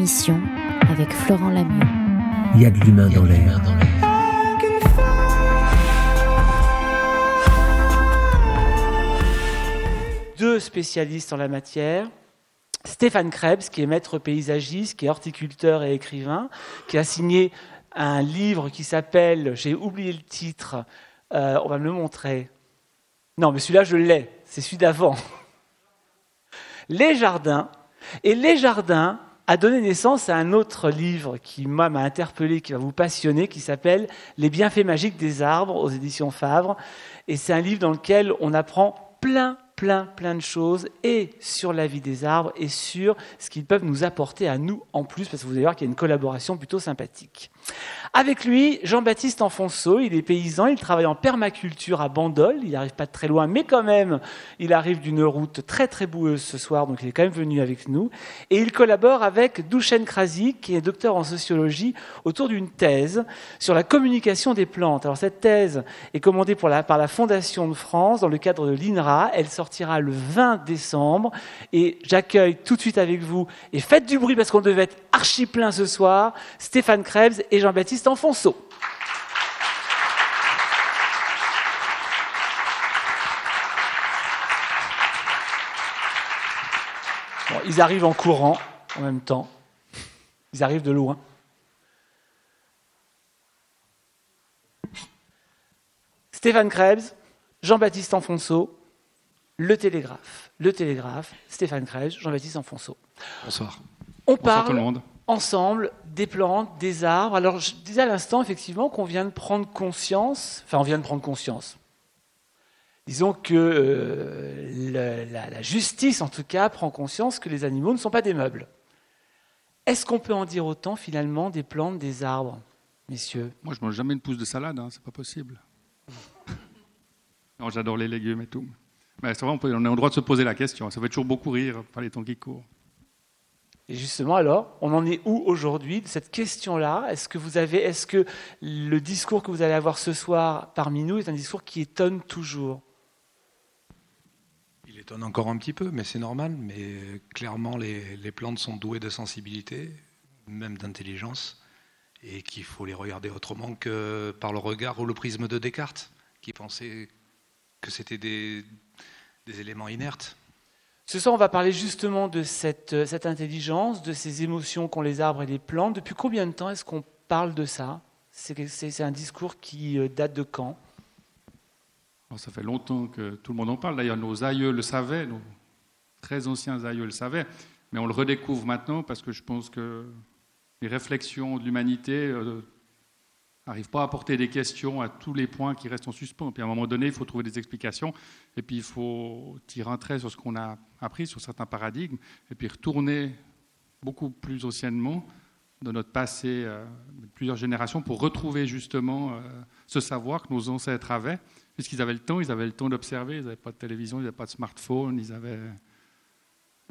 émission avec Florent Lamieux. Il y a de l'humain dans l'air. Deux spécialistes en la matière. Stéphane Krebs, qui est maître paysagiste, qui est horticulteur et écrivain, qui a signé un livre qui s'appelle, j'ai oublié le titre, euh, on va me le montrer. Non, mais celui-là, je l'ai, c'est celui d'avant. Les jardins. Et Les jardins a donné naissance à un autre livre qui m'a interpellé, qui va vous passionner, qui s'appelle Les bienfaits magiques des arbres aux éditions Favre. Et c'est un livre dans lequel on apprend plein, plein, plein de choses et sur la vie des arbres et sur ce qu'ils peuvent nous apporter à nous en plus, parce que vous allez voir qu'il y a une collaboration plutôt sympathique. Avec lui, Jean-Baptiste Enfonso, il est paysan, il travaille en permaculture à Bandol, il n'arrive pas très loin, mais quand même, il arrive d'une route très très boueuse ce soir, donc il est quand même venu avec nous. Et il collabore avec Douchen Krasik, qui est docteur en sociologie, autour d'une thèse sur la communication des plantes. Alors cette thèse est commandée par la Fondation de France dans le cadre de l'INRA, elle sortira le 20 décembre, et j'accueille tout de suite avec vous, et faites du bruit parce qu'on devait être archi plein ce soir, Stéphane Krebs et Jean-Baptiste Enfonso. ils arrivent en courant en même temps. Ils arrivent de loin. Stéphane Krebs, Jean-Baptiste Enfonso, Le Télégraphe. Le Télégraphe, Stéphane Krebs, Jean-Baptiste Enfonso. Bonsoir. On parle tout le monde ensemble des plantes, des arbres. Alors, je disais à l'instant, effectivement, qu'on vient de prendre conscience, enfin, on vient de prendre conscience. Disons que euh, la, justice, en tout cas, prend conscience que les animaux ne sont pas des meubles. Est-ce qu'on peut en dire autant, finalement, des plantes, des arbres, messieurs? Moi, je mange jamais une pousse de salade, hein, c'est pas possible. non, j'adore les légumes et tout. Mais c'est vrai, on, est en droit de se poser la question. Ça fait toujours beaucoup rire par les temps qui courent. Et justement, alors, on en est où aujourd'hui de cette question-là? Est-ce que vous avez, est-ce que le discours que vous allez avoir ce soir parmi nous est un discours qui étonne toujours? Il étonne encore un petit peu, mais c'est normal. Mais clairement, les, plantes sont douées de sensibilité, même d'intelligence, et qu'il faut les regarder autrement que par le regard ou le prisme de Descartes, qui pensait que c'était des éléments inertes. Ce soir, on va parler justement de cette, cette intelligence, de ces émotions qu'ont les arbres et les plantes. Depuis combien de temps est-ce qu'on parle de ça? C'est un discours qui euh, date de quand? Ça fait longtemps que tout le monde en parle. D'ailleurs, nos aïeux le savaient, nos très anciens aïeux le savaient, mais on le redécouvre maintenant parce que je pense que les réflexions de l'humanité euh, n'arrive pas à apporter des questions à tous les points qui restent en suspens. Puis à un moment donné, il faut trouver des explications, et puis il faut tirer un trait sur ce qu'on a appris, sur certains paradigmes, et puis retourner beaucoup plus anciennement de notre passé, euh, plusieurs générations, pour retrouver justement euh, ce savoir que nos ancêtres avaient, puisqu'ils avaient le temps, ils avaient le temps d'observer, ils n'avaient pas de télévision, ils n'avaient pas de smartphone, ils avaient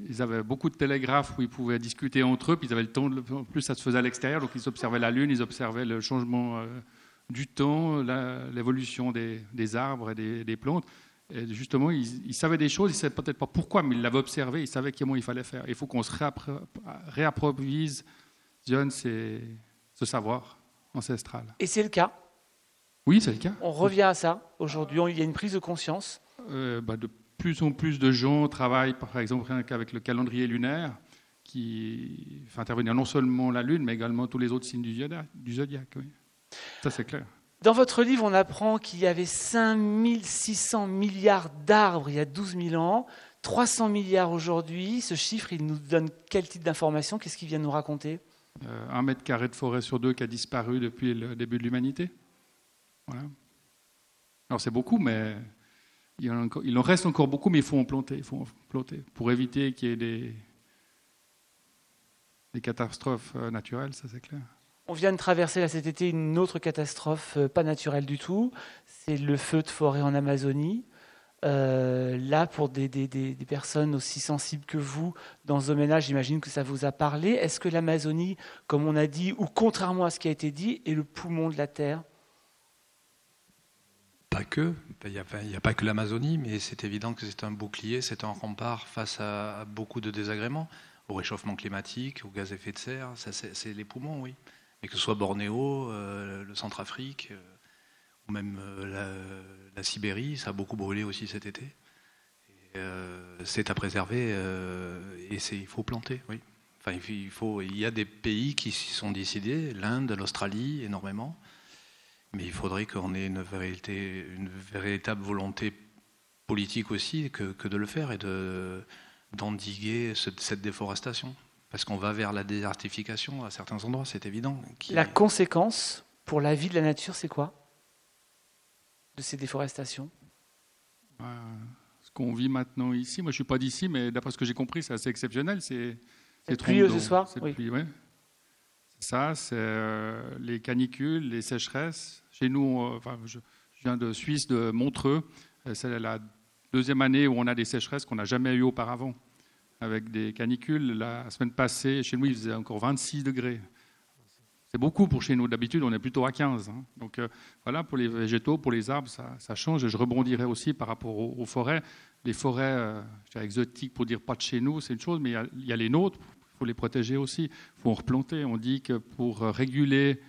ils avaient beaucoup de télégraphes où ils pouvaient discuter entre eux, puis ils avaient le temps, en plus ça se faisait à l'extérieur, donc ils observaient la Lune, ils observaient le changement euh, du temps, l'évolution des, arbres et des, plantes. Et justement, ils, savaient des choses, ils ne savaient peut-être pas pourquoi, mais ils l'avaient observé, ils savaient comment il fallait faire. Il faut qu'on se réapprovisionne ce savoir ancestral. Et c'est le cas Oui, c'est le cas. On revient à ça aujourd'hui, il y a une prise de conscience euh, bah, de plus en plus de gens travaillent, par exemple, avec le calendrier lunaire, qui fait intervenir non seulement la Lune, mais également tous les autres signes du zodiaque. Ça, c'est clair. Dans votre livre, on apprend qu'il y avait 5600 milliards d'arbres il y a 12 000 ans, 300 milliards aujourd'hui. Ce chiffre, il nous donne quel type d'information Qu'est-ce qu'il vient nous raconter? Euh, Un mètre carré de forêt sur deux qui a disparu depuis le début de l'humanité. Voilà. Alors c'est beaucoup, mais il en, reste encore beaucoup, mais il faut en planter, il faut en planter pour éviter qu'il y ait des, catastrophes euh, naturelles, ça c'est clair. On vient de traverser cet été une autre catastrophe euh, pas naturelle du tout, c'est le feu de forêt en Amazonie. Euh, là, pour des, personnes aussi sensibles que vous, dans ce domaine-là, j'imagine que ça vous a parlé. Est-ce que l'Amazonie, comme on a dit, ou contrairement à ce qui a été dit, est le poumon de la Terre? Pas que, il n'y a, pas que l'Amazonie, mais c'est évident que c'est un bouclier, c'est un rempart face à, beaucoup de désagréments. au réchauffement climatique, au gaz à effet de serre. c'est les poumons, oui. Mais que ce soit Bornéo, euh, le Centrafrique, euh, ou même euh, la, Sibérie, ça a beaucoup brûlé aussi cet été. c'est à préserver et il faut planter, oui. Enfin, il, il y a des pays qui s'y sont décidés, l'Inde, l'Australie, énormément. Mais il faudrait qu'on ait une, une véritable volonté politique aussi que, que de le faire et de, d'endiguer cette déforestation. Parce qu'on va vers la désertification à certains endroits, c'est évident. La conséquence pour la vie de la nature, c'est quoi? De ces déforestations? Bah, Ce qu'on vit maintenant ici, moi je ne suis pas d'ici, mais d'après ce que j'ai compris, c'est assez exceptionnel. C'est pluie ce soir oui. Ça, c'est euh, les canicules, les sécheresses. Chez nous, enfin, je, viens de Suisse, de Montreux. Euh, c'est la deuxième année où on a des sécheresses qu'on n'a jamais eues auparavant, avec des canicules. La semaine passée, chez nous, il faisait encore 26 degrés. C'est beaucoup pour chez nous. D'habitude, on est plutôt à 15. Hein. Donc euh, voilà, pour les végétaux, pour les arbres, ça, change. Et je rebondirai aussi par rapport aux, forêts. Les forêts exotiques, pour dire pas de chez nous, c'est une chose, mais il y, a, les nôtres, faut les protéger aussi. Il faut en replanter. On dit que pour réguler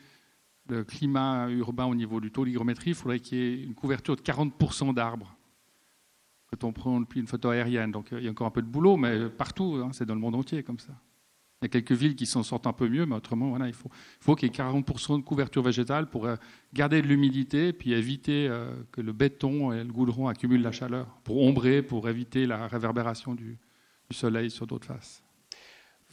le climat urbain au niveau du taux d'hygrométrie, il faudrait qu'il y ait une couverture de 40% d'arbres quand on prend une photo aérienne. Donc il y a encore un peu de boulot, mais partout, hein, c'est dans le monde entier comme ça. Il y a quelques villes qui s'en sortent un peu mieux, mais autrement, voilà, il faut, qu'il y ait 40% de couverture végétale pour euh, garder de l'humidité et puis éviter euh, que le béton et le goudron accumulent la chaleur, pour ombrer, pour éviter la réverbération du, soleil sur d'autres faces.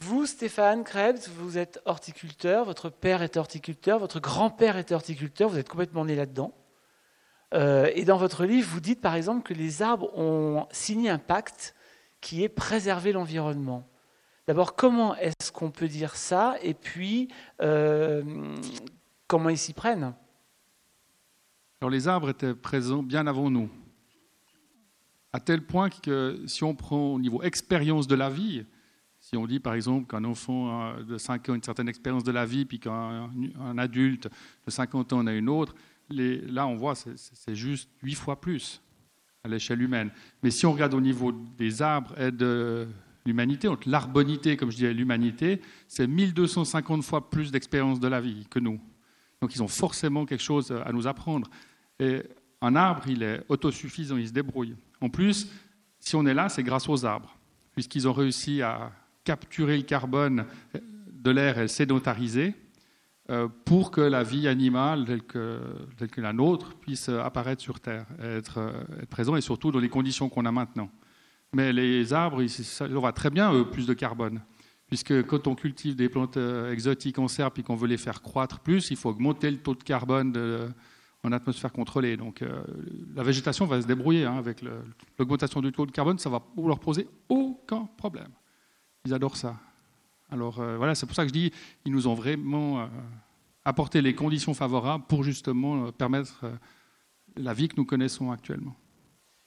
Vous, Stéphane Krebs, vous êtes horticulteur, votre père est horticulteur, votre grand-père était horticulteur, vous êtes complètement né là-dedans. Euh, et dans votre livre, vous dites par exemple que les arbres ont signé un pacte qui est préserver l'environnement. D'abord, comment est-ce qu'on peut dire ça Et puis, euh, comment ils s'y prennent? Alors, les arbres étaient présents bien avant nous. À tel point que si on prend au niveau expérience de la vie, si on dit par exemple qu'un enfant de 5 ans a une certaine expérience de la vie, puis qu'un adulte de 50 ans en a une autre, là, on voit, c'est juste huit fois plus à l'échelle humaine. Mais si on regarde au niveau des arbres et de l'humanité, donc l'arbonité, comme je disais, l'humanité, c'est 1250 fois plus d'expérience de la vie que nous. Donc ils ont forcément quelque chose à nous apprendre. Et un arbre, il est autosuffisant, il se débrouille. En plus, si on est là, c'est grâce aux arbres, puisqu'ils ont réussi à capturer le carbone de l'air et sédentariser, euh, pour que la vie animale telle que, la nôtre puisse apparaître sur Terre, être, euh, être présent et surtout dans les conditions qu'on a maintenant. Mais les arbres, ça va très bien, plus de carbone. Puisque quand on cultive des plantes euh, exotiques en serre et qu'on veut les faire croître plus, il faut augmenter le taux de carbone en atmosphère contrôlée. Donc la végétation va se débrouiller hein, avec l'augmentation du taux de carbone, ça va leur poser aucun problème. Ils adorent ça. Alors euh, voilà, c'est pour ça que je dis, ils nous ont vraiment euh, apporté les conditions favorables pour justement euh, permettre la vie que nous connaissons actuellement.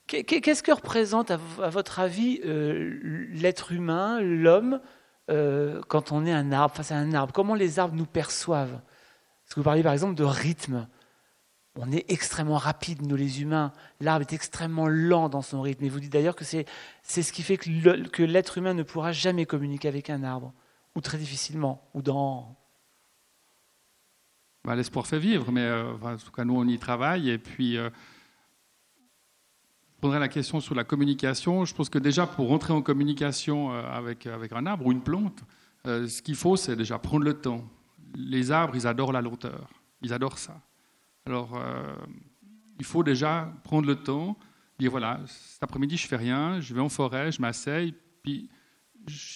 Qu'est-ce que représente, à votre avis, l'être humain, l'homme, quand on est un arbre, face à un arbre? Comment les arbres nous perçoivent? Parce que vous parliez par exemple de rythme. On est extrêmement rapide, nous les humains. L'arbre est extrêmement lent dans son rythme. Et vous dites d'ailleurs que c'est ce qui fait que l'être humain ne pourra jamais communiquer avec un arbre ou très difficilement, ou dans... Bah, L'espoir fait vivre, mais euh, en tout cas, nous, on y travaille. Et puis, euh, je prendrai la question sur la communication. Je pense que déjà, pour rentrer en communication euh, avec, avec un arbre ou une plante, ce qu'il faut, c'est déjà prendre le temps. Les arbres, ils adorent la lenteur. Ils adorent ça. Alors, il faut déjà prendre le temps, dire voilà, cet après-midi, je fais rien, je vais en forêt, je m'asseye, puis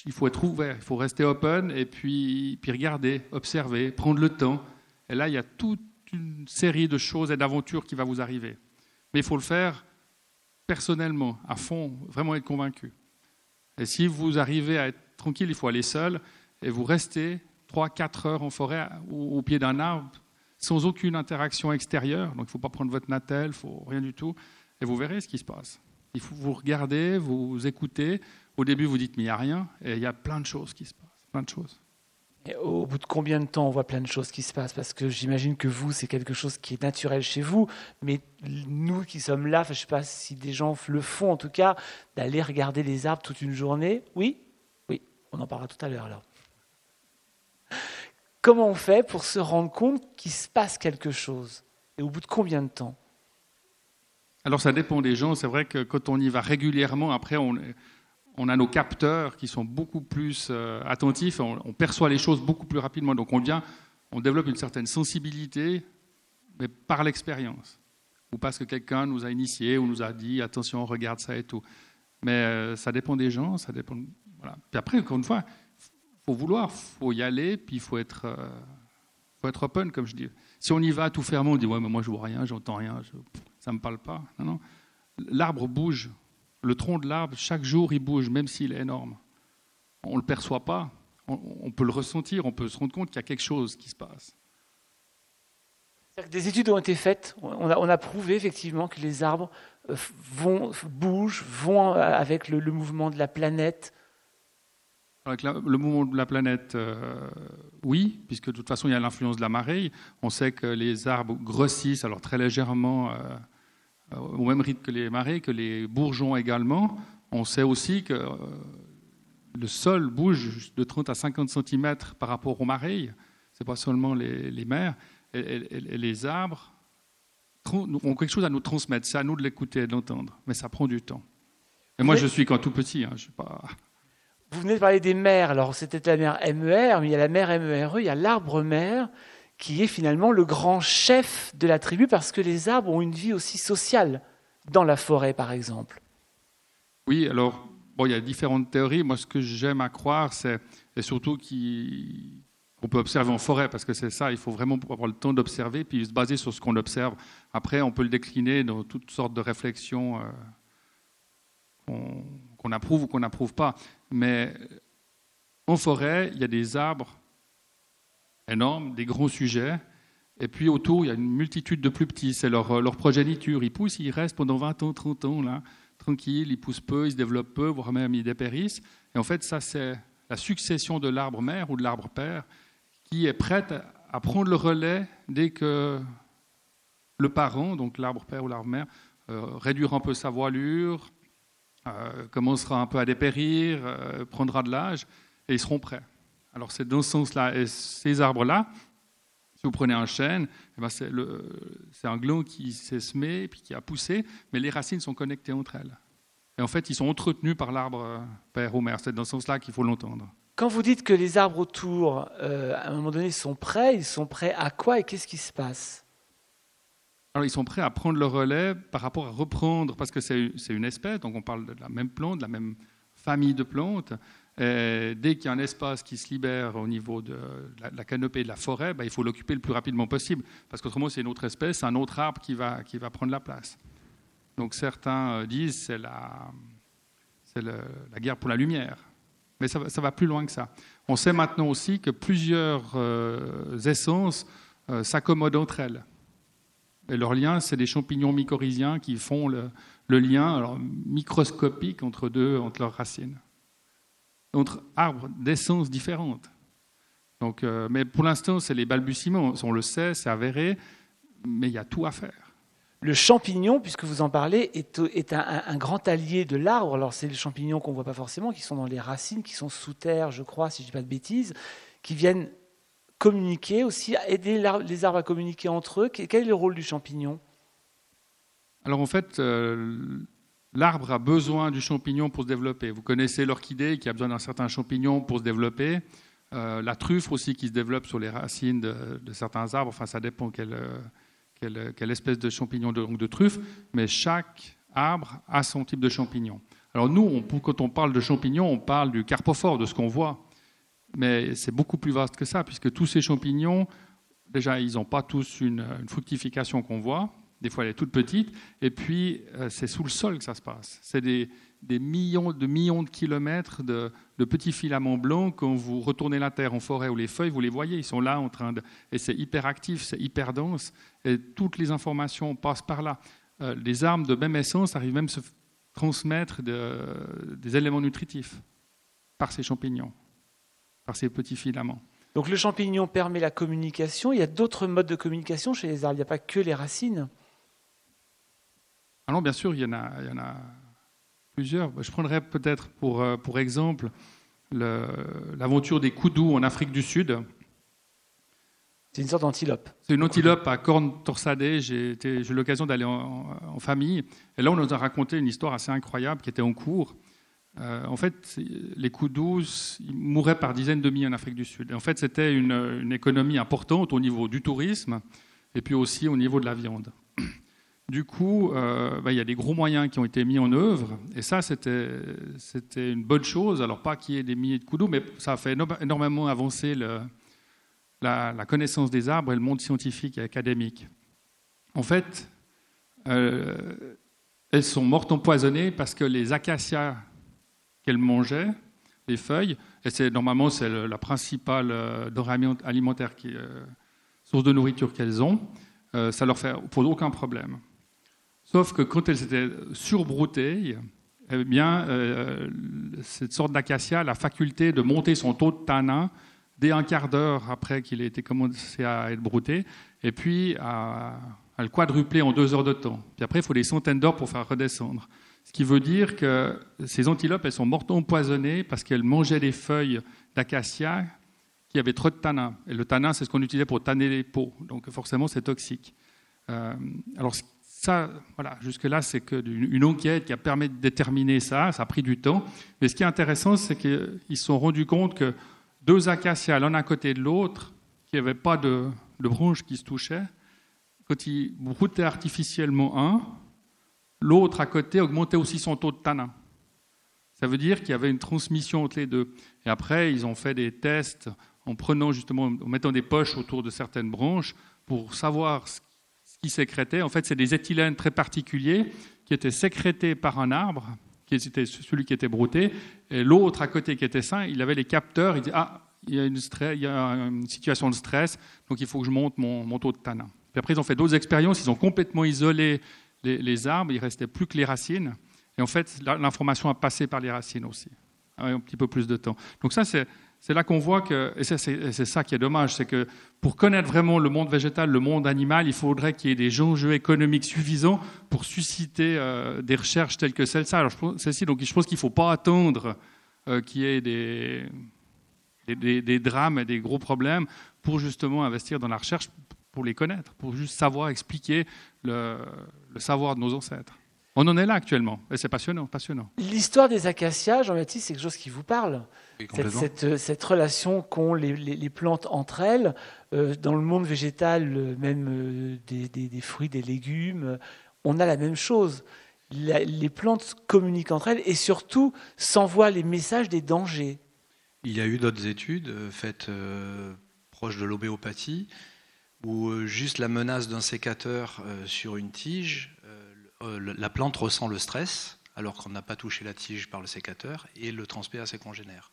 il faut être ouvert, il faut rester open et puis, puis regarder, observer, prendre le temps. Et là, il y a toute une série de choses et d'aventures qui va vous arriver. Mais il faut le faire personnellement, à fond, vraiment être convaincu. Et si vous arrivez à être tranquille, il faut aller seul et vous restez 3-4 heures en forêt au, pied d'un arbre sans aucune interaction extérieure. Donc il ne faut pas prendre votre natel, faut rien du tout. Et vous verrez ce qui se passe. Il faut vous regarder, vous écouter, au début, vous dites, mais il n'y a rien, et il y a plein de choses qui se passent, plein de choses. Au bout de combien de temps on voit plein de choses qui se passent? Parce que j'imagine que vous, c'est quelque chose qui est naturel chez vous, mais nous qui sommes là, je ne sais pas si des gens le font en tout cas, d'aller regarder les arbres toute une journée, oui? Oui On en parlera tout à l'heure alors. Comment on fait pour se rendre compte qu'il se passe quelque chose Et au bout de combien de temps? Alors ça dépend des gens. C'est vrai que quand on y va régulièrement, après on, a nos capteurs qui sont beaucoup plus euh, attentifs, on, perçoit les choses beaucoup plus rapidement. Donc on, vient, on développe une certaine sensibilité, mais par l'expérience. Ou parce que quelqu'un nous a initié ou nous a dit attention, regarde ça et tout. Mais euh, ça dépend des gens, ça dépend. Voilà. Puis après, encore une fois, faut vouloir, faut y aller, puis il faut être, euh, faut être open, comme je dis. Si on y va tout fermement, on dit ouais, mais moi je vois rien, j'entends rien, ça me parle pas. Non, non. L'arbre bouge, le tronc de l'arbre chaque jour il bouge, même s'il est énorme. On le perçoit pas, on, peut le ressentir, on peut se rendre compte qu'il y a quelque chose qui se passe. Des études ont été faites, on a, prouvé effectivement que les arbres euh, vont, bougent, vont avec le, le mouvement de la planète, avec la, le mouvement de la planète, euh, oui, puisque de toute façon il y a l'influence de la marée. On sait que les arbres grossissent, alors très légèrement, euh, au même rythme que les marées, que les bourgeons également. On sait aussi que euh, le sol bouge de 30 à 50 cm par rapport aux marées. Ce n'est pas seulement les, les mers. Et, et, et, les arbres ont quelque chose à nous transmettre. C'est à nous de l'écouter et de l'entendre. Mais ça prend du temps. Et moi, je suis quand tout petit. Hein, je suis pas. Vous venez de parler des mers, alors c'était la mer MER, mais il y a la mer MERE, il y a l'arbre mer, qui est finalement le grand chef de la tribu, parce que les arbres ont une vie aussi sociale, dans la forêt par exemple. Oui, alors, bon, il y a différentes théories. Moi, ce que j'aime à croire, c'est surtout qu'on peut observer en forêt, parce que c'est ça, il faut vraiment avoir le temps d'observer, puis se baser sur ce qu'on observe. Après, on peut le décliner dans toutes sortes de réflexions. Euh, qu'on approuve ou qu'on n'approuve pas. Mais en forêt, il y a des arbres énormes, des gros sujets, et puis autour, il y a une multitude de plus petits. C'est leur, progéniture. Ils poussent, ils restent pendant 20 ans, 30 ans, là, tranquilles, ils poussent peu, ils se développent peu, voire même ils dépérissent. Et en fait, ça, c'est la succession de l'arbre mère ou de l'arbre père qui est prête à prendre le relais dès que le parent, donc l'arbre père ou l'arbre mère, euh, réduira un peu sa voilure, euh, commencera un peu à dépérir, euh, prendra de l'âge, et ils seront prêts. Alors c'est dans ce sens-là. Et ces arbres-là, si vous prenez un chêne, eh ben c'est, un gland qui s'est semé puis qui a poussé, mais les racines sont connectées entre elles. Et en fait, ils sont entretenus par l'arbre euh, père ou mère. C'est dans ce sens-là qu'il faut l'entendre. Quand vous dites que les arbres autour, à un moment donné, sont prêts, ils sont prêts à quoi et qu'est-ce qui se passe? Alors, ils sont prêts à prendre le relais par rapport à reprendre, parce que c'est une espèce, donc on parle de la même plante, de la même famille de plantes. Et dès qu'il y a un espace qui se libère au niveau de la, la canopée de la forêt, ben, il faut l'occuper le plus rapidement possible, parce qu'autrement, c'est une autre espèce, un autre arbre qui va, prendre la place. Donc certains disent c'est la, guerre pour la lumière. Mais ça, ça, va plus loin que ça. On sait maintenant aussi que plusieurs euh, essences euh, s'accommodent entre elles. Et leur lien, c'est des champignons mycorhiziens qui font le, lien alors, microscopique entre deux, entre leurs racines. Entre arbres d'essences différentes. Donc, euh, mais pour l'instant, c'est les balbutiements. On le sait, c'est avéré, mais il y a tout à faire. Le champignon, puisque vous en parlez, est, est un, un, grand allié de l'arbre. Alors, c'est les champignons qu'on ne voit pas forcément, qui sont dans les racines, qui sont sous terre, je crois, si je ne dis pas de bêtises, qui viennent communiquer aussi, aider les arbres à communiquer entre eux. Quel est le rôle du champignon? Alors en fait, euh, l'arbre a besoin du champignon pour se développer. Vous connaissez l'orchidée qui a besoin d'un certain champignon pour se développer. Euh, la truffe aussi qui se développe sur les racines de, certains arbres. Enfin, ça dépend quelle, quelle, espèce de champignon de, de, truffe. Mais chaque arbre a son type de champignon. Alors nous, quand on parle de champignons, on parle du carpophore, de ce qu'on voit. Mais c'est beaucoup plus vaste que ça, puisque tous ces champignons, déjà, ils n'ont pas tous une, fructification qu'on voit. Des fois, elle est toute petite. Et puis, euh, c'est sous le sol que ça se passe. C'est des, millions de millions de kilomètres de, petits filaments blancs. Quand vous retournez la terre en forêt ou les feuilles, vous les voyez. Ils sont là en train de. Et c'est hyper actif, c'est hyper dense. Et toutes les informations passent par là. Euh, les armes de même essence arrivent même à se transmettre de, des éléments nutritifs par ces champignons par ces petits filaments. Donc le champignon permet la communication. Il y a d'autres modes de communication chez les arbres. Il n'y a pas que les racines. Alors bien sûr, il y en a, il y en a plusieurs. Je prendrais peut-être pour, euh, pour exemple l'aventure des Koudous en Afrique du Sud. C'est une sorte d'antilope. C'est une antilope à cornes torsadées. J'ai eu l'occasion d'aller en, famille. Et là, on nous a raconté une histoire assez incroyable qui était en cours. Euh, en fait, les Koudous ils mouraient par dizaines de milliers en Afrique du Sud. En fait, c'était une, économie importante au niveau du tourisme et puis aussi au niveau de la viande. Du coup, euh, bah, il y a des gros moyens qui ont été mis en œuvre, et ça, c'était une bonne chose. Alors, pas qu'il y ait des milliers de coups mais ça a fait énormément avancer la, connaissance des arbres et le monde scientifique et académique. En fait, euh, elles sont mortes empoisonnées parce que les acacias qu'elles mangeaient, les feuilles, et c'est normalement c'est la principale euh, qui, source de nourriture qu'elles ont, ça leur fait pose aucun problème. Sauf que quand elles étaient surbroutées, eh bien, euh, cette sorte d'acacia a la faculté de monter son taux de tanin dès un quart d'heure après qu'il ait été commencé à être brouté, et puis à, le quadrupler en deux heures de temps. Puis après, il faut des centaines d'heures pour faire redescendre. Ce qui veut dire que ces antilopes, elles sont mortes empoisonnées parce qu'elles mangeaient des feuilles d'acacia qui avaient trop de tanin. Et le tanin, c'est ce qu'on utilisait pour tanner les peaux. Donc forcément, c'est toxique. Euh, alors, ça, voilà, jusque-là, c'est qu'une enquête qui a permis de déterminer ça. Ça a pris du temps. Mais ce qui est intéressant, c'est qu'ils se sont rendus compte que deux acacias l'un à côté de l'autre, qui n'avaient pas de, de branches qui se touchaient, quand ils broutaient artificiellement un, l'autre à côté augmentait aussi son taux de tanin. Ça veut dire qu'il y avait une transmission entre les deux. Et après, ils ont fait des tests en prenant justement, en mettant des poches autour de certaines branches pour savoir ce qui sécrétaient. En fait, c'est des éthylènes très particuliers qui étaient sécrétés par un arbre, qui était celui qui était brouté, et l'autre à côté qui était sain, il avait les capteurs, il dit Ah, il y, a une il y a une situation de stress, donc il faut que je monte mon, taux de tanin. Puis après, ils ont fait d'autres expériences, ils ont complètement isolé les, arbres, il restait plus que les racines, et en fait, l'information a passé par les racines aussi, un petit peu plus de temps. Donc ça, c'est là qu'on voit que, et c'est ça qui est dommage, c'est que pour connaître vraiment le monde végétal, le monde animal, il faudrait qu'il y ait des enjeux économiques suffisants pour susciter euh, des recherches telles que celle-ci, donc je pense qu'il ne faut pas attendre euh, qu'il y ait des, des, drames et des gros problèmes pour justement investir dans la recherche, pour les connaître, pour juste savoir expliquer le savoir de nos ancêtres. On en est là actuellement, et c'est passionnant, passionnant. L'histoire des acacias, Jean-Baptiste, c'est quelque chose qui vous parle cette, cette, relation qu'ont les, plantes entre elles, euh, dans le monde végétal, euh, même euh, des, fruits, des légumes, on a la même chose. les plantes communiquent entre elles et surtout s'envoient les messages des dangers. Il y a eu d'autres études faites proches de l'obéopathie, où juste la menace d'un sécateur sur une tige euh, la plante ressent le stress alors qu'on n'a pas touché la tige par le sécateur et le transmet à ses congénères.